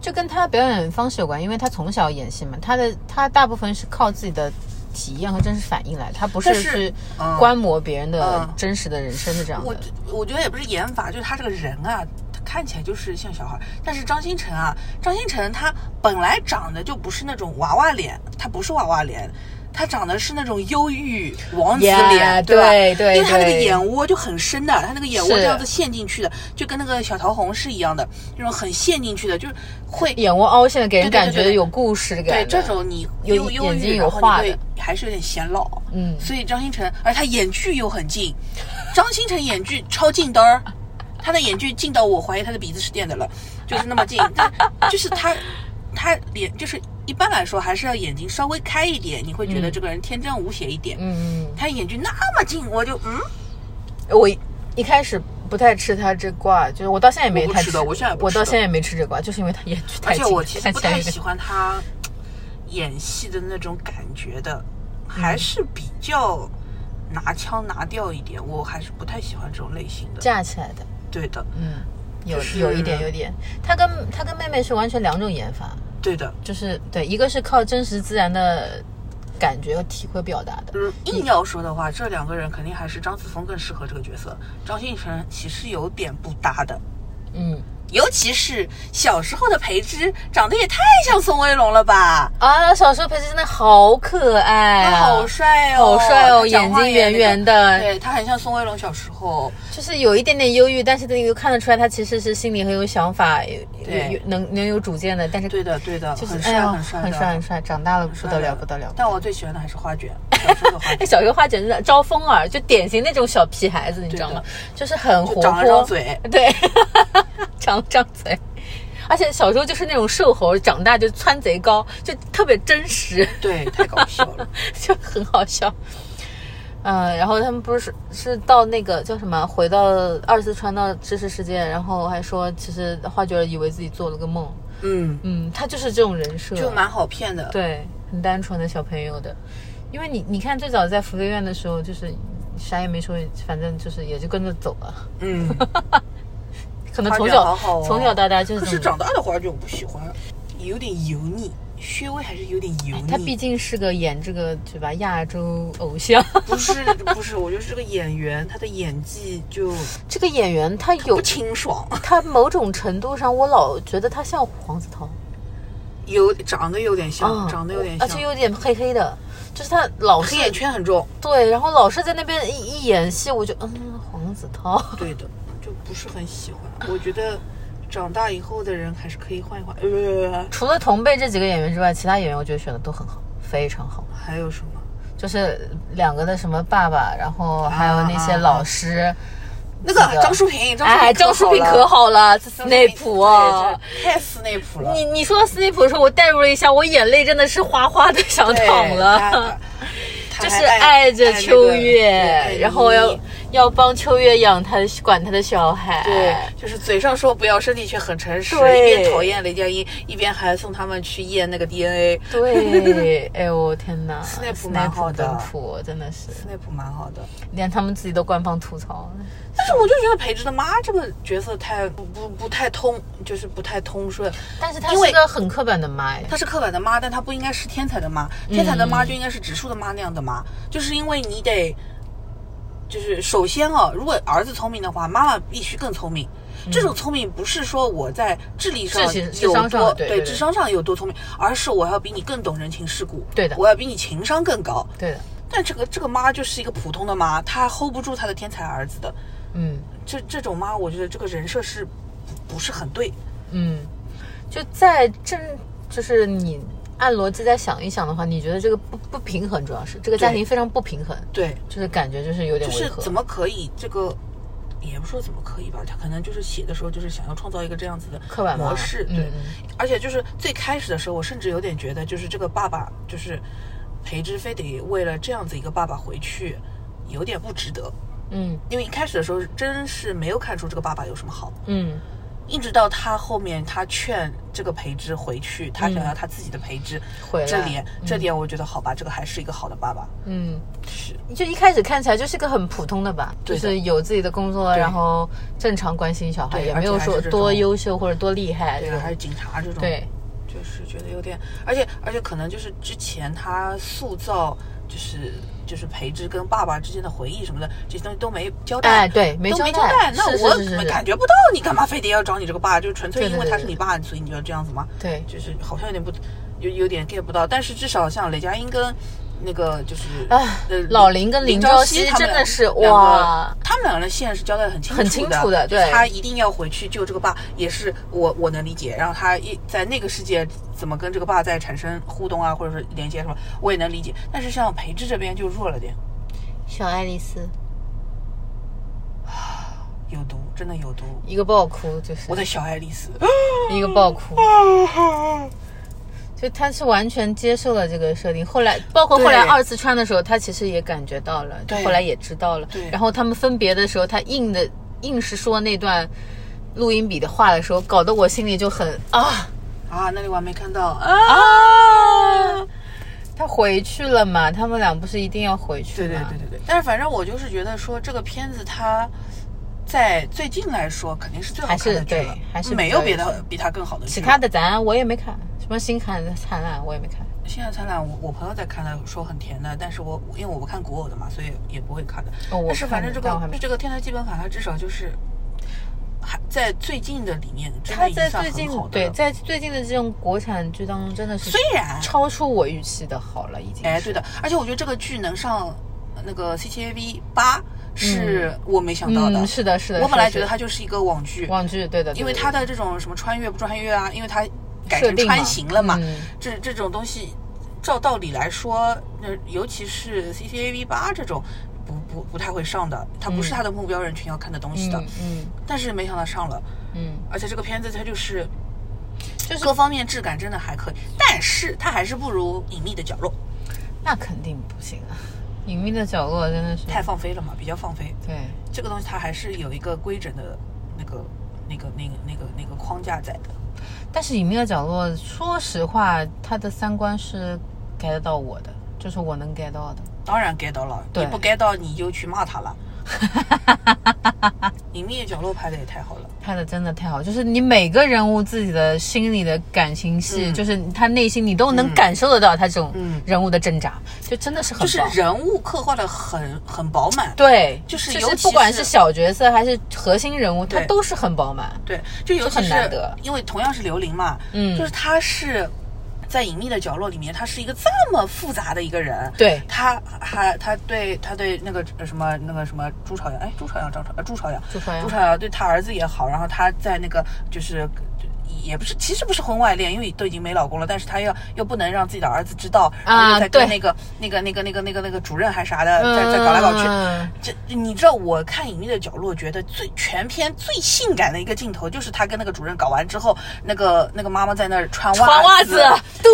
这跟他表演方式有关，因为他从小演戏嘛，他的他大部分是靠自己的体验和真实反应来，他不是去嗯观摩别人的嗯真实的人生的这样我的。我觉得也不是演法，就是他这个人啊，他看起来就是像小孩儿。但是张新成啊，张新成他本来长得就不是那种娃娃脸，他不是娃娃脸。他长得是那种忧郁王子 Yeah，脸对吧？对对因为他那个眼窝就很深的，他那个眼窝这样子陷进去的，就跟那个小桃红是一样的，那种很陷进去的，就是会眼窝凹陷的，给人对对对对感觉有故事感的。对这种你有忧忧郁，眼睛有然后画的你会还是有点显老。嗯所以张新成，而他眼距又很近，张新成眼距超近的儿，他的眼距近到我怀疑他的鼻子是垫的了，就是那么近。但就是他，他脸就是一般来说还是要眼睛稍微开一点，你会觉得这个人天真无邪一点。嗯，他眼距那么近，我就嗯，我一一开始不太吃他这挂，就是我到现在也没太吃的我现在我到现在也没吃这挂，就是因为他眼距太而且近，我其实不太喜欢他演戏的那种感觉的，还是比较拿腔拿调一点，我还是不太喜欢这种类型的。架起来的。对的，嗯，有、有一点，有点。他跟他跟妹妹是完全两种演法，对的。就是对，一个是靠真实自然的感觉和体会表达的，嗯，硬要说的话，这两个人肯定还是张子枫更适合这个角色，张新成其实有点不搭的。嗯尤其是小时候的裴之，长得也太像宋威龙了吧？啊，小时候裴之真的好可爱他啊，好帅哦，好帅哦眼睛圆圆的对他很像宋威龙小时候。就是有一点点忧郁，但是又看得出来他其实是心里很有想法，有能能有主见的，但是对的，对的，就是很帅，哎很帅，很帅很帅，长大了不得了不得了。但我最喜欢的还是花卷。小时候的花那 小学花简直是招风耳，就典型那种小屁孩子，你知道吗？就是很活泼，长了张嘴，对，长了张嘴。而且小时候就是那种瘦猴，长大就蹿贼高，就特别真实，对，太搞笑了。就很好笑。嗯，然后他们不是是到那个叫什么，回到二次穿到知识世界，然后还说其实花卷儿以为自己做了个梦。嗯，嗯，他就是这种人设，就蛮好骗的。对，很单纯的小朋友的。因为你你看最早在福利院的时候，就是啥也没说，反正就是也就跟着走了。嗯，可能花从小、从小到大就是可是长大的花卷我不喜欢，有点油腻，薛微还是有点油腻。他毕竟是个演这个对吧亚洲偶像，不是不是，我觉得这个演员他的演技就 这个演员他有不清爽，他某种程度上，我老觉得他像黄子韬，有长得有点像，嗯。长得有点像，而且有点黑黑的，就是他老是黑眼圈很重。对，然后老是在那边一一演戏，我就嗯黄子韬，对的，就不是很喜欢。我觉得长大以后的人还是可以换一换。呃，除了同辈这几个演员之外，其他演员我觉得选的都很好，非常好。还有什么？就是两个的什么爸爸，然后还有那些老师，那个几个张淑平，张哎，张淑萍可，好了，斯内普太斯内普了。你你说到斯内普的时候，我代入了一下，我眼泪真的是哗哗的想淌了。就是爱着秋月，然后要你要帮秋月养他的管他的小孩。对，就是嘴上说不要，身体却很诚实，一边讨厌雷佳音，一边还送他们去验那个 DNA。对，哎呦我天哪，斯内普蛮好的斯普真的是，斯内普蛮好的，连他们自己都官方吐槽。但是我就觉得培植的妈这个角色太不不不太通，就是不太通顺。但是她是个很刻板的妈哎，她是刻板的妈，但她不应该是天才的妈。天才的妈就应该是植树的妈那样的妈，就是因为你得，就是首先啊，如果儿子聪明的话，妈妈必须更聪明。这种聪明不是说我在智力上智商上多对智商上有多聪明，而是我要比你更懂人情世故。对的我要比你情商更高。对的，但这个这个妈就是一个普通的妈，她 hold 不住她的天才儿子的。嗯这这种妈，我觉得这个人设是不不是很对。嗯，就在正就是你按逻辑再想一想的话，你觉得这个不不平衡，主要是这个家庭非常不平衡，对，就是感觉就是有点就。是怎么可以这个，也不说怎么可以吧，他可能就是写的时候就是想要创造一个这样子的刻板模式，对，而且就是最开始的时候，我甚至有点觉得，就是这个爸爸就是裴之非得为了这样子一个爸爸回去，有点不值得。嗯。因为一开始的时候真是没有看出这个爸爸有什么好，嗯一直到他后面他劝这个培之回去，他想要他自己的培之、回来这点嗯。这点我觉得好吧，这个还是一个好的爸爸，嗯，是。就一开始看起来就是个很普通的吧，就是有自己的工作，然后正常关心小孩，也没有说多优秀或者多厉害。对还是警察这种，对，就是觉得有点，而且而且可能就是之前他塑造就是就是培植跟爸爸之间的回忆什么的，这些东西都没交代，哎对没都没交代代，那我感觉不到，你干嘛非得要找你这个爸？就是纯粹因为他是你爸，所以你就要这样子吗？对就是好像有点不有有点 get 不到，但是至少像雷佳音跟。那个就是，哎呃，老林跟林林朝夕真的是哇他们两个人的线是交代的很清楚很清楚的对他一定要回去救这个爸，也是我我能理解。然后他一在那个世界怎么跟这个爸再产生互动啊，或者是连接什么，我也能理解。但是像裴之这边就弱了点，小爱丽丝 有毒，真的有毒。一个爆哭，就是我的小爱丽丝，一个爆哭。就他是完全接受了这个设定，后来包括后来二次穿的时候，他其实也感觉到了，对后来也知道了。对然后他们分别的时候，他硬的硬是说那段录音笔的话的时候，搞得我心里就很啊啊，那里我还没看到啊。啊！他回去了嘛？他们俩不是一定要回去对对？对对对，但是反正我就是觉得说这个片子它。在最近来说，肯定是最好看的还是剧了对还是没有别的比它更好的剧。其他的咱我也没看，什么《星汉灿烂》我也没看。星汉灿烂，我我朋友在看的，说很甜的，但是我因为我不看古偶的嘛，所以也不会看的。但是反正这个这个《天台基本法》，它至少就是还在最近的里面，真他的已经算在最近。对在最近的这种国产剧当中，真的是虽然超出我预期的好了，已经。哎，对的，，而且我觉得这个剧能上那个 CCTV 八，是我没想到的。嗯，是的，是的。我本来觉得它就是一个网剧，网剧，对的，对因为它的这种什么穿越不穿越啊，因为它改成穿行了嘛，嗯这这种东西照道理来说，那尤其是 C C A V 八这种。不不不太会上的，它不是他的目标人群要看的东西的，嗯嗯但是没想到上了，嗯，而且这个片子它就是就是各方面质感真的还可以，但是它还是不如《隐秘的角落》那肯定不行啊！隐秘的角落真的是太放飞了嘛，比较放飞。对，这个东西它还是有一个规整的那个、那个、那个、那个、那个框架在的。但是隐秘的角落，说实话，他的三观是 get 到我的，就是我能 get 到的。当然 get 到了，你不 get 到你就去骂他了。隐秘的角落拍的也太好了，拍的真的太好，就是你每个人物自己的心里的感情戏，嗯。就是他内心你都能感受得到他这种嗯。人物的挣扎，就真的是很就是。人物刻画的很很饱满。对，就是就尤其是不管是小角色还是核心人物，他都是很饱满。对，就尤其是难得。因为同样是刘玲嘛，嗯。就是他是在隐秘的角落里面，他是一个这么复杂的一个人，对他还他对他对那个呃什么那个什么朱朝阳，哎，朱朝阳张朝呃朱朝阳，朱朝阳朱朝阳对他儿子也好，然后他在那个就是。就也不是，其实不是婚外恋，因为都已经没老公了，但是她要又不能让自己的儿子知道，然后又在跟那个那个那个那个那个那个主任还啥的，在在搞来搞去，嗯这你知道，我看《隐秘的角落》，觉得最全片最性感的一个镜头，就是她跟那个主任搞完之后，那个那个妈妈在那儿穿袜穿袜子，对，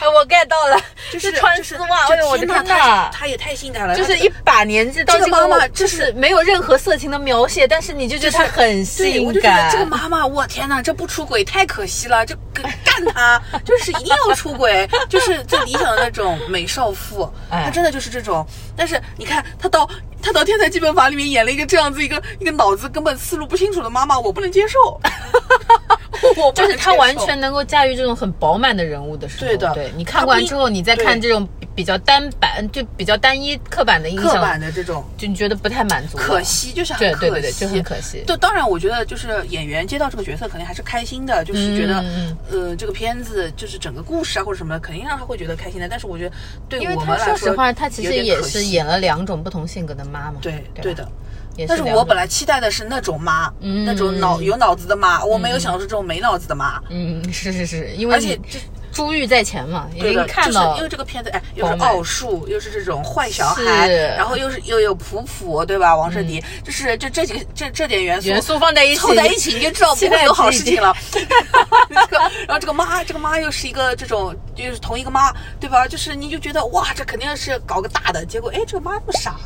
哎我 get 到了，就是穿丝袜，哎呦我的天天哪！他也太性感了，就是一把年纪到这个个妈妈就就是是没有任何色情的描写，但是你就觉得她很对，性我就觉得感。这个妈妈，我天呐，这不出轨太可惜了，就干干她，就是一定要出轨，就是最理想的那种美少妇，哎。她真的就是这种。但是你看，她到她到《天才基本法》里面演了一个这样子一个一个脑子根本思路不清楚的妈妈，我不能接受。就是她完全能够驾驭这种很饱满的人物的时候，对的。对你看完之后，你再看这种比比较单板，就比较单一刻板的印象。刻板，的这种。就你觉得不太满足，可惜，就是很可惜，对对对就很可惜。就当然，我觉得就是演员接到这个角色，肯定还是开心的，就是觉得，嗯呃，这个片子就是整个故事啊或者什么，肯定让他会觉得开心的。但是我觉得，对我们来她说实话，她其实也是演了两种不同性格的妈妈，对对对的。也但是我本来期待的是那种妈，嗯。那种脑有脑子的妈，我没有想到是这种没脑子的妈。嗯是是是，因为而且这珠玉在前嘛，已经看到就是因为这个片子，哎，又是奥数，又是这种坏小孩，然后又是又有普普，对吧？王圣迪，就是就这几个这这点元素元素放在一起凑在一起，你就知道不会有好事情了。这个，然后这个妈，这个妈又是一个这种，就是同一个妈，对吧？就是你就觉得哇，这肯定是搞个大的，结果哎，这个妈那么傻。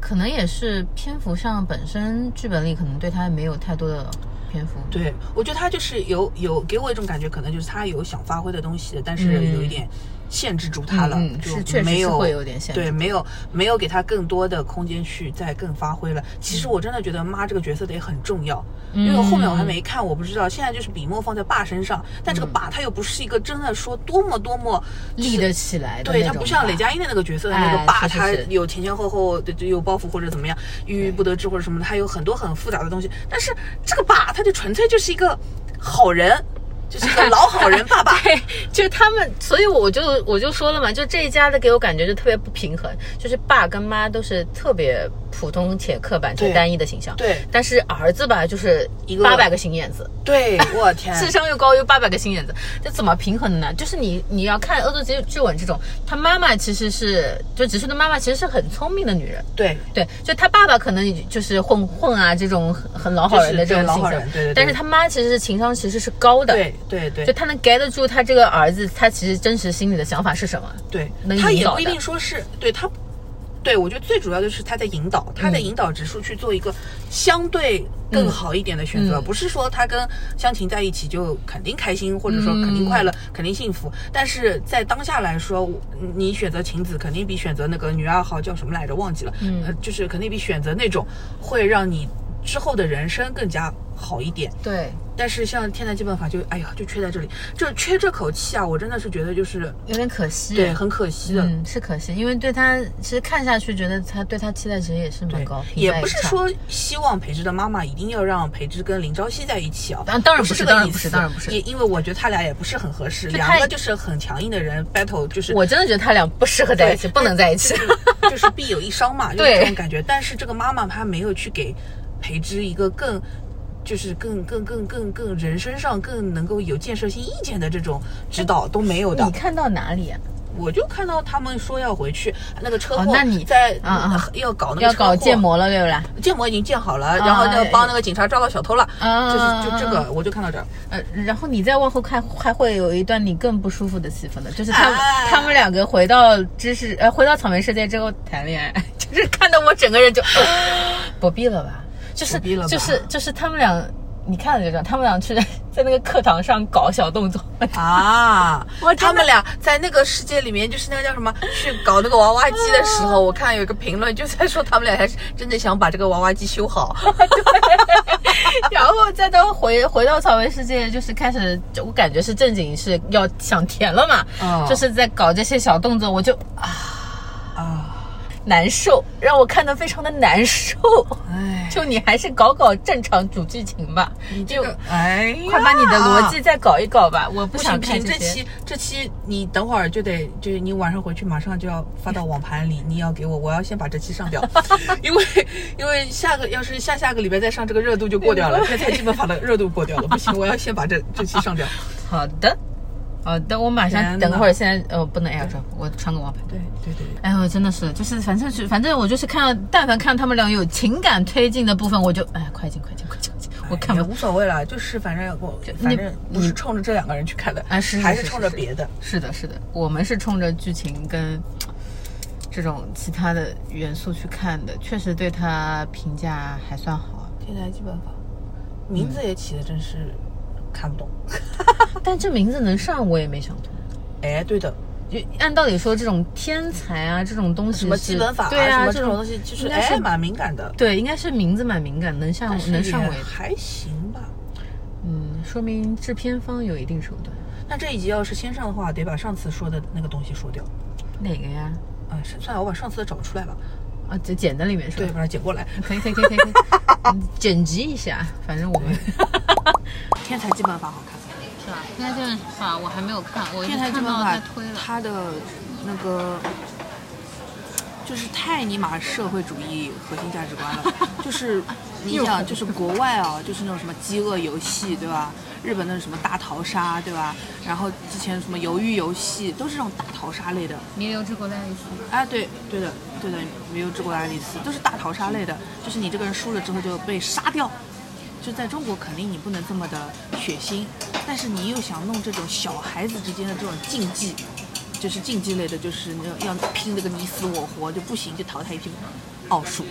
可能也是篇幅上本身剧本里可能对他没有太多的篇幅，对，我觉得他就是有有给我一种感觉，可能就是他有想发挥的东西，但是嗯有一点限制住他了，嗯是确实是没有会有点限制对，没有没有给他更多的空间去再更发挥了。其实我真的觉得妈这个角色得很重要，因为后面我还没看，我不知道。现在就是笔墨放在爸身上，但这个爸他又不是一个真的说多么多么立得起来的对他不像雷佳音的那个角色的那哎个爸，他有前前后后的就有包袱或者怎么样，郁郁不得志或者什么的，他有很多很复杂的东西。但是这个爸，他就纯粹就是一个好人，就是个老好人爸爸。就是他们，所以我就我就说了嘛，就这一家的给我感觉就特别不平衡，就是爸跟妈都是特别普通且刻板且单一的形象，对。但是儿子吧，就是一个八百个心眼子，对，我天，智商又高又八百个心眼子，这怎么平衡呢？就是你你要看《恶作剧之吻》这种，他妈妈其实是就直树的妈妈其实是很聪明的女人。对。对，就他爸爸可能就是混混啊，这种很很老好人的这种性格，人对对对。但是他妈其实是情商其实是高的，对对对。就他能 get 得住他这个儿子，他其实真实心里的想法是什么。对。能，他也不一定说是对他。对，我觉得最主要的是他在引导，他在引导直树去做一个相对更好一点的选择，嗯。不是说他跟湘琴在一起就肯定开心，或者说肯定快乐、肯定幸福。但是在当下来说，你选择晴子肯定比选择那个女二号叫什么来着忘记了，嗯。呃，就是肯定比选择那种会让你之后的人生更加好一点。对，但是像天才基本法就哎呀就缺在这里，就缺这口气啊！我真的是觉得就是有点可惜。对很可惜的。嗯，是可惜，因为对他其实看下去，觉得他对他期待值也是蛮高，也不是说希望培植的妈妈一定要让培植跟林朝夕在一起啊，当当然不不是当然这个意思不是当然不是也因为我觉得他俩也不是很合适，两个就是很强硬的人 battle，就是我真的觉得他俩不适合在一起，不能在一起。就是必有一伤嘛，就是这种感觉。但是这个妈妈她没有去给培植一个更。就是更更更更更人身上更能够有建设性意见的这种指导都没有的你。看到哪里啊？我就看到他们说要回去，那个车祸、哦那你在、啊啊要搞那个要车祸搞建，模了，对不啦？建模已经建好了，然后要哎帮那个警察抓到小偷了，啊就是就这个我就看到这儿。呃，然后你再往后看，还会有一段你更不舒服的戏份的，就是他他们两个回到知识呃回到草莓世界之后谈恋爱，就是看得我整个人就 不必了吧，就是就是就是他们俩，你看了就知道，他们俩去在那个课堂上搞小动作，啊他们俩在那个世界里面，就是那个叫什么，去搞那个娃娃机的时候，我看有一个评论就在说他们俩还是真的想把这个娃娃机修好。然后再到回回到草莓世界，就是开始，我感觉是正经是要想甜了嘛，嗯。就是在搞这些小动作，我就啊啊，难受，让我看得非常的难受。哎，就你还是搞搞正常主剧情吧，你就哎呀，快把你的逻辑再搞一搞吧。我不想看这这期。这期你等会儿就得，就是你晚上回去马上就要发到网盘里，你要给我，我要先把这期上掉，因为因为下个要是下下个礼拜再上，这个热度就过掉了，天才基本法的热度过掉了，不行，我要先把这这期上掉。好的，好的，我马上等会儿。现在呃不能 AirDrop，我穿个王牌。对对对对。哎呦，真的是，就是反正是反正我就是看到，但凡看到他们俩有情感推进的部分，我就哎快进快进快进快进，我看也无所谓了，就是反正我你反正不是冲着这两个人去看的，啊是是还是是是是冲着别的。是的，是的，我们是冲着剧情跟这种其他的元素去看的，确实对他评价还算好。天才基本法，名字也起的真是看不懂。但这名字能上，我也没想通。哎，对的，就按道理说，这种天才啊，这种东西什么基本法对啊，什么这这种东西，就是应该是哎蛮敏感的，对，应该是名字蛮敏感，能上能上位。还行吧。嗯，说明制片方有一定手段。那这一集要是先上的话，得把上次说的那个东西说掉。哪个呀？啊，是算了，我把上次的找出来了，啊，剪剪在里面是对，吧？把它剪过来。可以可以可以可以剪辑一下，反正我们 天才基本法好看。是吧？天才基本法我还没有看，我天才基本法推了。它的那个就是太尼玛社会主义核心价值观了，就是你想，就是国外啊，就是那种什么饥饿游戏，对吧？日本的什么大逃杀，对吧？然后之前什么鱿鱼游戏，都是这种大逃杀类的。弥留之国的爱丽丝。啊，对对的对的，没有治过爱丽丝，都是大逃杀类的，就是你这个人输了之后就被杀掉。就在中国，肯定你不能这么的血腥，但是你又想弄这种小孩子之间的这种竞技，就是竞技类的，就是要要拼那个你死我活，就不行就淘汰一批奥数。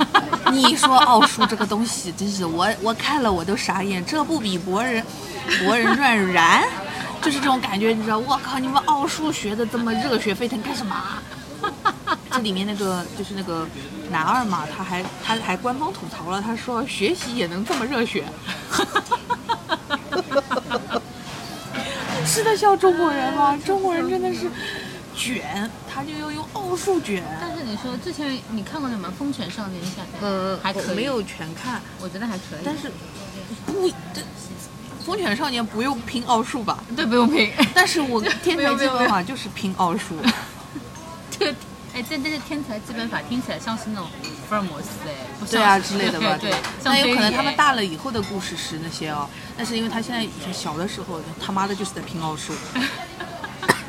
你说奥数这个东西，真是我我看了我都傻眼，这不比博人 博人传燃？就是这种感觉，你知道？我靠，你们奥数学的这么热血沸腾干什么？这里面那个就是那个男二嘛，他还他还官方吐槽了，他说学习也能这么热血，是的，笑中国人吗？中国人真的是卷，他就要用奥数卷。但是你说之前你看过什么《风犬少年下载》？呃，还可以，没有全看，我觉得还可以。但是不这。风犬少年不用拼奥数吧？对不用拼，但是我天才基本法就是拼奥数。这个哎，但但是天才基本法听起来像是那种福尔摩斯哎，不对啊之类的吧？对，那有可能他们大了以后的故事是那些哦，但是因为他现在以前小的时候，他妈的就是在拼奥数，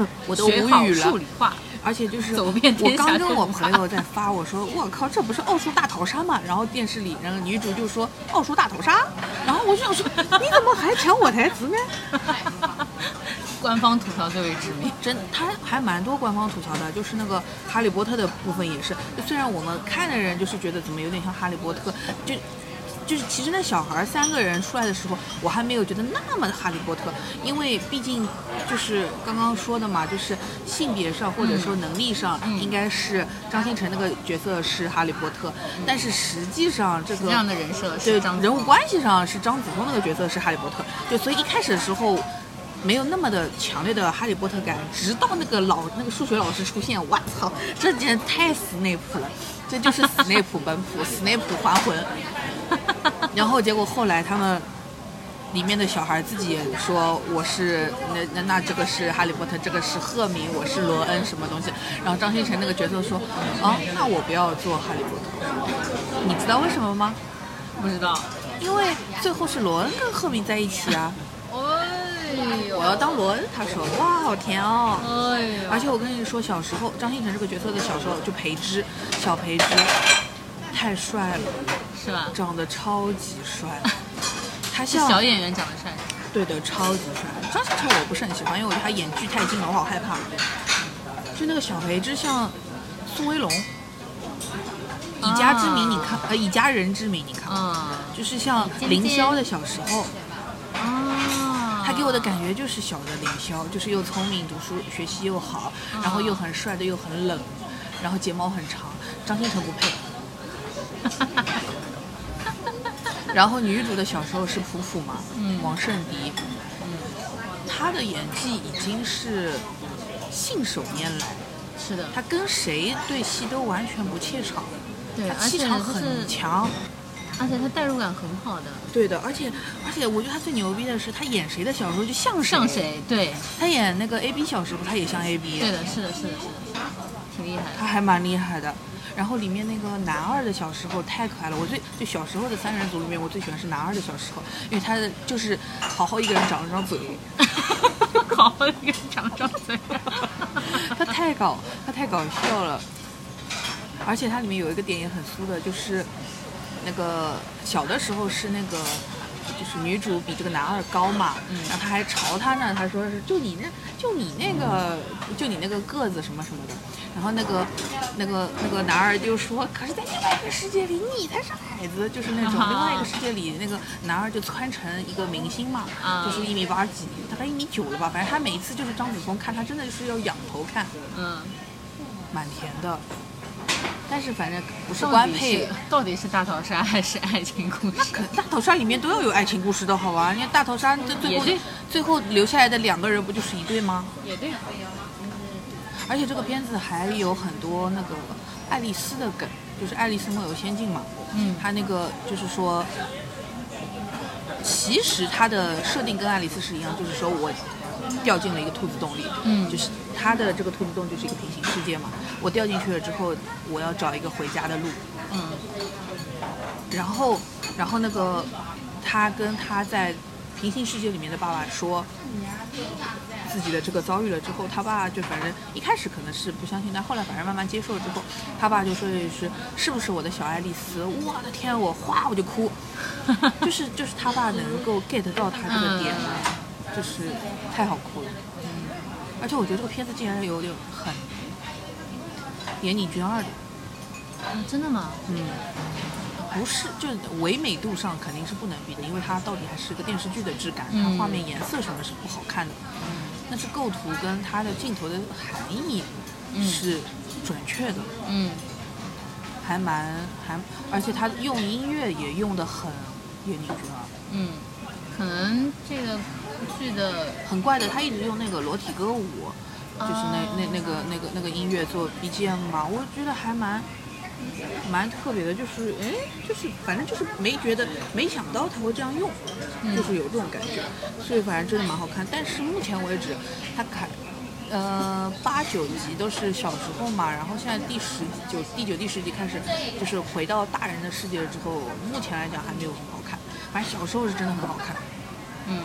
我都无语了数。理化。而且就是走遍我天下刚跟我朋友在发，我说我靠，这不是奥数大逃杀吗？然后电视里，然后女主就说奥数大逃杀，然后我就想说，你怎么还抢我台词呢？官方吐槽最为致命。真，他还蛮多官方吐槽的，就是那个哈利波特的部分也是。虽然我们看的人就是觉得怎么有点像哈利波特，就就是其实那小孩儿三个人出来的时候，我还没有觉得那么的哈利波特，因为毕竟就是刚刚说的嘛，就是性别上或者说能力上，应该是张新成那个角色是哈利波特，但是实际上这个这样的人设对是张人物关系上是张子枫那个角色是哈利波特，对，所以一开始的时候没有那么的强烈的哈利波特感，直到那个老那个数学老师出现，我操，这简直太斯内普了，这就是斯内普本普，斯内普还魂。然后结果后来他们里面的小孩自己也说我是那那那这个是哈利波特，这个是赫敏，我是罗恩什么东西。然后张新成那个角色说，啊，那我不要做哈利波特，你知道为什么吗？不知道，因为最后是罗恩跟赫敏在一起啊。我要当罗恩，他说哇好甜哦。哎呦，而且我跟你说，小时候张新成这个角色的小时候就培之，小培之太帅了，是吧？长得超级帅。他像小演员长得帅，对的，超级帅。张新成我不是很喜欢，因为我觉得他演剧太近了，我好害怕。就那个小培之像宋威龙，以家之名你看，呃，以家人之名你看，啊就是像凌霄的小时候，啊，他给我的感觉就是小的凌霄，就是又聪明，读书学习又好，然后又很帅的又很冷，然后睫毛很长。张新成不配。然后女主的小时候是普普嘛，嗯王圣迪，嗯，她的演技已经是信手拈来，是的，她跟谁对戏都完全不怯场，对，她气场很，强。而且他代入感很好的，对的，而且而且我觉得他最牛逼的是，他演谁的小时候就像谁。像？谁？对，他演那个 A B 小时候，他也像 A B。对的，是的，是的，是的，挺厉害的。他还蛮厉害的。然后里面那个男二的小时候太可爱了，我最就小时候的三人组里面，我最喜欢是男二的小时候，因为他的就是好好一个人长了张嘴，好好一个人长了张嘴，他太搞他太搞笑了，而且他里面有一个点也很酥的，就是那个小的时候是那个。就是女主比这个男二高嘛，嗯。然后他还朝他呢，他说是就你那就你那个就你那个个子什么什么的，然后那个那个那个男二就说，可是在另外一个世界里你才是矮子，就是那种啊另外一个世界里那个男二就穿成一个明星嘛，啊。就是一米八几，大概一米九了吧，反正他每一次就是张子枫看他真的就是要仰头看，嗯，蛮甜的，但是反正不是官配。到底是大逃杀还是爱情故事？可大逃杀里面都要有爱情故事的好吧？你看大逃杀这最后最后留下来的两个人不就是一对吗？也对，而且这个片子还有很多那个爱丽丝的梗，就是《爱丽丝梦游仙境》嘛。嗯它那个就是说，其实它的设定跟爱丽丝是一样，就是说我掉进了一个兔子洞里，嗯就是他的这个兔子洞就是一个平行世界嘛。我掉进去了之后，我要找一个回家的路。嗯然后，然后那个他跟他在平行世界里面的爸爸说自己的这个遭遇了之后，他爸就反正一开始可能是不相信，但后来反正慢慢接受了之后，他爸就说的是是不是我的小爱丽丝？我的天，我哗我就哭，就是就是他爸能够 get 到他这个点，就是太好哭了。嗯，而且我觉得这个片子竟然有点很岩井俊二的。啊，真的吗？嗯，不是，就唯美度上肯定是不能比的，因为它到底还是个电视剧的质感，它嗯画面颜色什么是不好看的，但是构图跟它的镜头的含义是准确的，嗯。还蛮还，而且它用音乐也用的很岩井俊二。嗯，可能这个剧的很怪的，他一直用那个裸体歌舞，就是那哦那那个那个那个音乐做 BGM 嘛，我觉得还蛮蛮特别的，就是哎，就是反正就是没觉得，没想到他会这样用，就是有这种感觉，所以反正真的蛮好看。但是目前为止，他看呃八九集都是小时候嘛，然后现在第十九、第九、第十集开始就是回到大人的世界之后，目前来讲还没有很好看，反正小时候是真的很好看。嗯，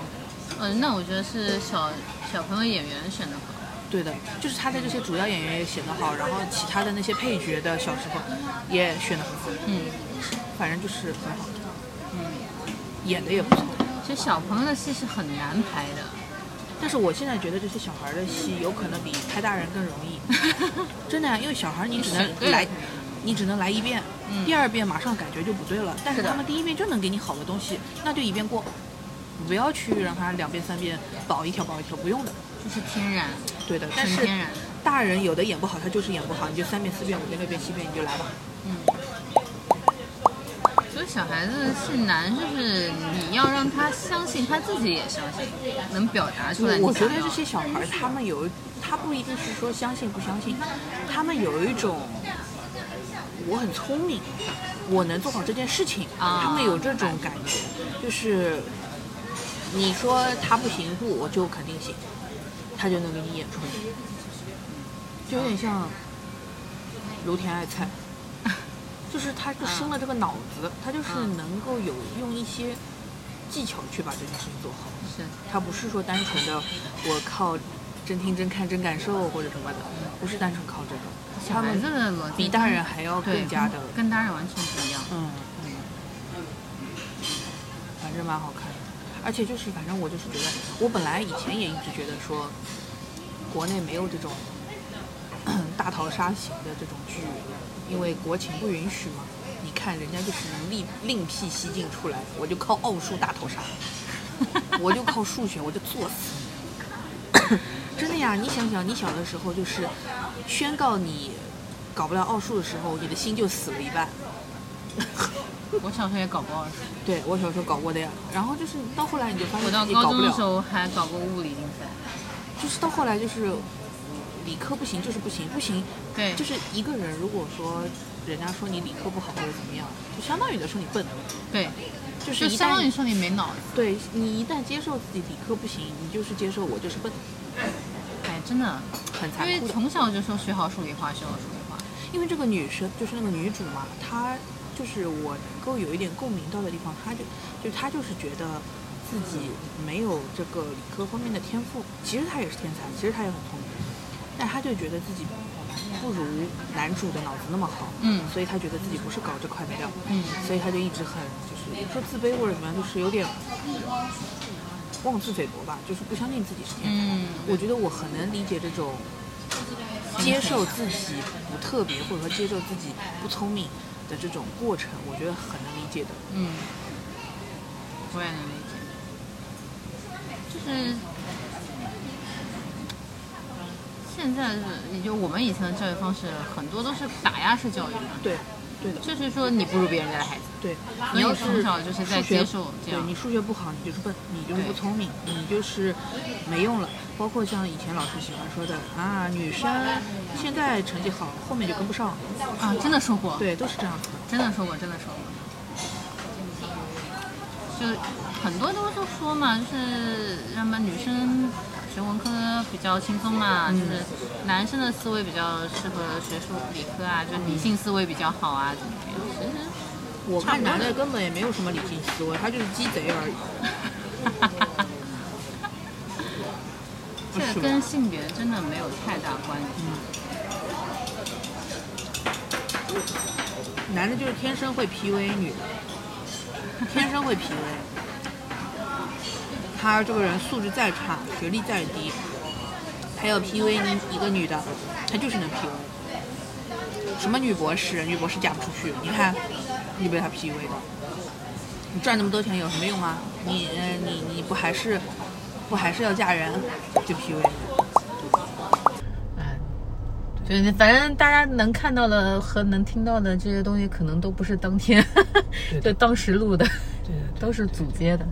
呃，那我觉得是小小朋友演员选的好。对的，就是他的这些主要演员也选得好，然后其他的那些配角的小时候也选得很好，嗯，反正就是很好，嗯，演的也不错。其实小朋友的戏是很难拍的。但是我现在觉得这些小孩的戏有可能比拍大人更容易，真的呀、因为小孩你只能来，你只能来一遍，嗯第二遍马上感觉就不对了。但是他们第一遍就能给你好的东西，那就一遍过，不要去让他两遍三遍保一条保一条，不用的。就是天然，对的，但是纯天然。大人有的演不好，他就是演不好，你就三遍四遍五遍六遍七遍你就来吧。嗯所以小孩子是难，就是你要让他相信，他自己也相信，能表达出来我觉。得这些小孩儿他们有，他不一定是说相信不相信，他们有一种我很聪明，我能做好这件事情，啊他们有这种感觉，就是你说他不行不，我就肯定行，他就能给你演出来，就有点像芦田爱菜，就是他就生了这个脑子，他就是嗯能够有用一些技巧去把这件事情做好。是他不是说单纯的我靠真听真看真感受或者什么的，不是单纯靠这个。小孩他们子的逻辑比大人还要更加的，跟跟大人完全不一样。嗯，反正蛮好看的。而且就是，反正我就是觉得，我本来以前也一直觉得说，国内没有这种 大逃杀型的这种剧，因为国情不允许嘛。你看人家就是能另另辟蹊径出来，我就靠奥数大逃杀，我就靠数学，我就作死。真的呀，你想想，你小的时候就是宣告你搞不了奥数的时候，你的心就死了一半。我小时候也搞过奥数，对我小时候搞过的呀，然后就是到后来你就发现搞不了高中的时，候还搞过物理竞赛。就是到后来就是理科不行就是不行，不行对，就是一个人如果说人家说你理科不好或者怎么样，就相当于在说你笨，对，就是相当于说你没脑子。对你一旦接受自己理科不行，你就是接受我就是笨，哎，真的，很因为残酷的。从小就说学好数理化，学好数理化。因为这个女生就是那个女主嘛，她就是我能够有一点共鸣到的地方，他就就他就是觉得自己没有这个理科方面的天赋，其实他也是天才，其实他也很聪明，但他就觉得自己不如男主的脑子那么好，嗯所以他觉得自己不是搞这块的料，嗯所以他就一直很就是说自卑或者怎么样，就是有点妄自菲薄吧，就是不相信自己是天才。嗯，我觉得我很能理解这种接受自己不特别，或者说接受自己不聪明的这种过程，我觉得很能理解的。嗯，我也能理解，就是现在是，也就我们以前的教育方式，很多都是打压式教育嘛，对，对的，就是说你不如别人家的孩子，对。你要是从小就是在接受这样对你数学不好，你就是笨，你就是不聪明，你就是没用了。包括像以前老师喜欢说的啊，女生现在成绩好，后面就跟不上。啊，真的说过，，对，都是这样子的。真的说过，真的说过，就很多都是说嘛，就是让么女生学文科比较轻松嘛，嗯就是男生的思维比较适合学术理科啊，就理性思维比较好啊，怎么样？其实我看男的根本也没有什么理性思维，他就是鸡贼而已。这个跟性别真的没有太大关系。男的就是天生会 PUA 女的，天生会 PUA。他这个人素质再差，学历再低，他要 PUA 你一个女的，他就是能 PUA。什么女博士，女博士嫁不出去，你看，你被他 PUA 的，你赚那么多钱有什么用啊？你呃你你不还是不还是要嫁人，就 PUA 就是反正大家能看到的和能听到的这些东西，可能都不是当天 对就当时录的，对的，都是组接的。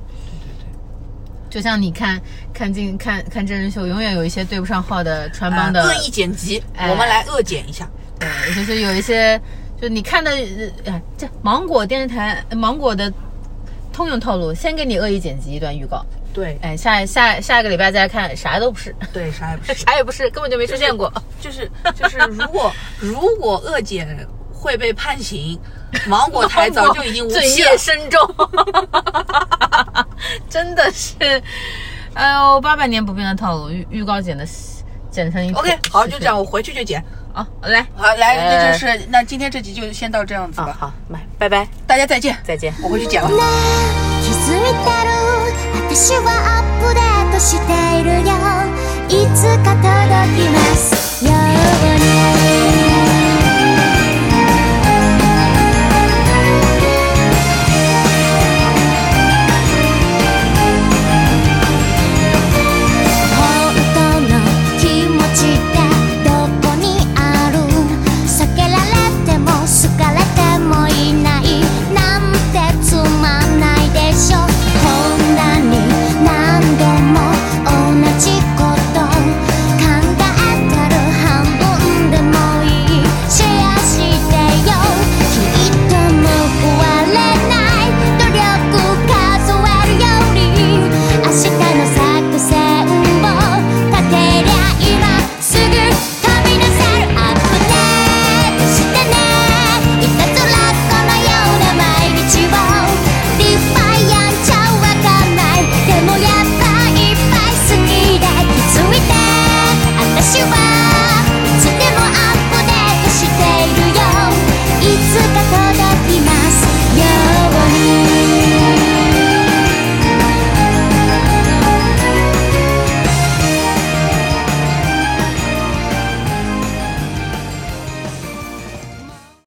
就像你看看进看看真人秀，永远有一些对不上号的穿帮的，恶意剪辑，哎我们来恶剪一下。对，就是有一些，就你看的，呃哎，这芒果电视台芒果的通用套路，先给你恶意剪辑一段预告，对哎，下下下个礼拜再看，啥都不是，对，啥也不是。啥也不是，根本就没出现过。就是就是，如果 如果恶剪会被判刑，芒果台早就已经无罪期了孽。深重，真的是，哎呦，八百年不变的套路，预预告剪的剪成一 OK，好，就这样，我回去就剪。好，来，好，来，呃这就是那今天这集就先到这样子吧，好好，拜拜拜，大家再见，再见。我回去剪了。気づいてる私はアップデートしているよいつか届きます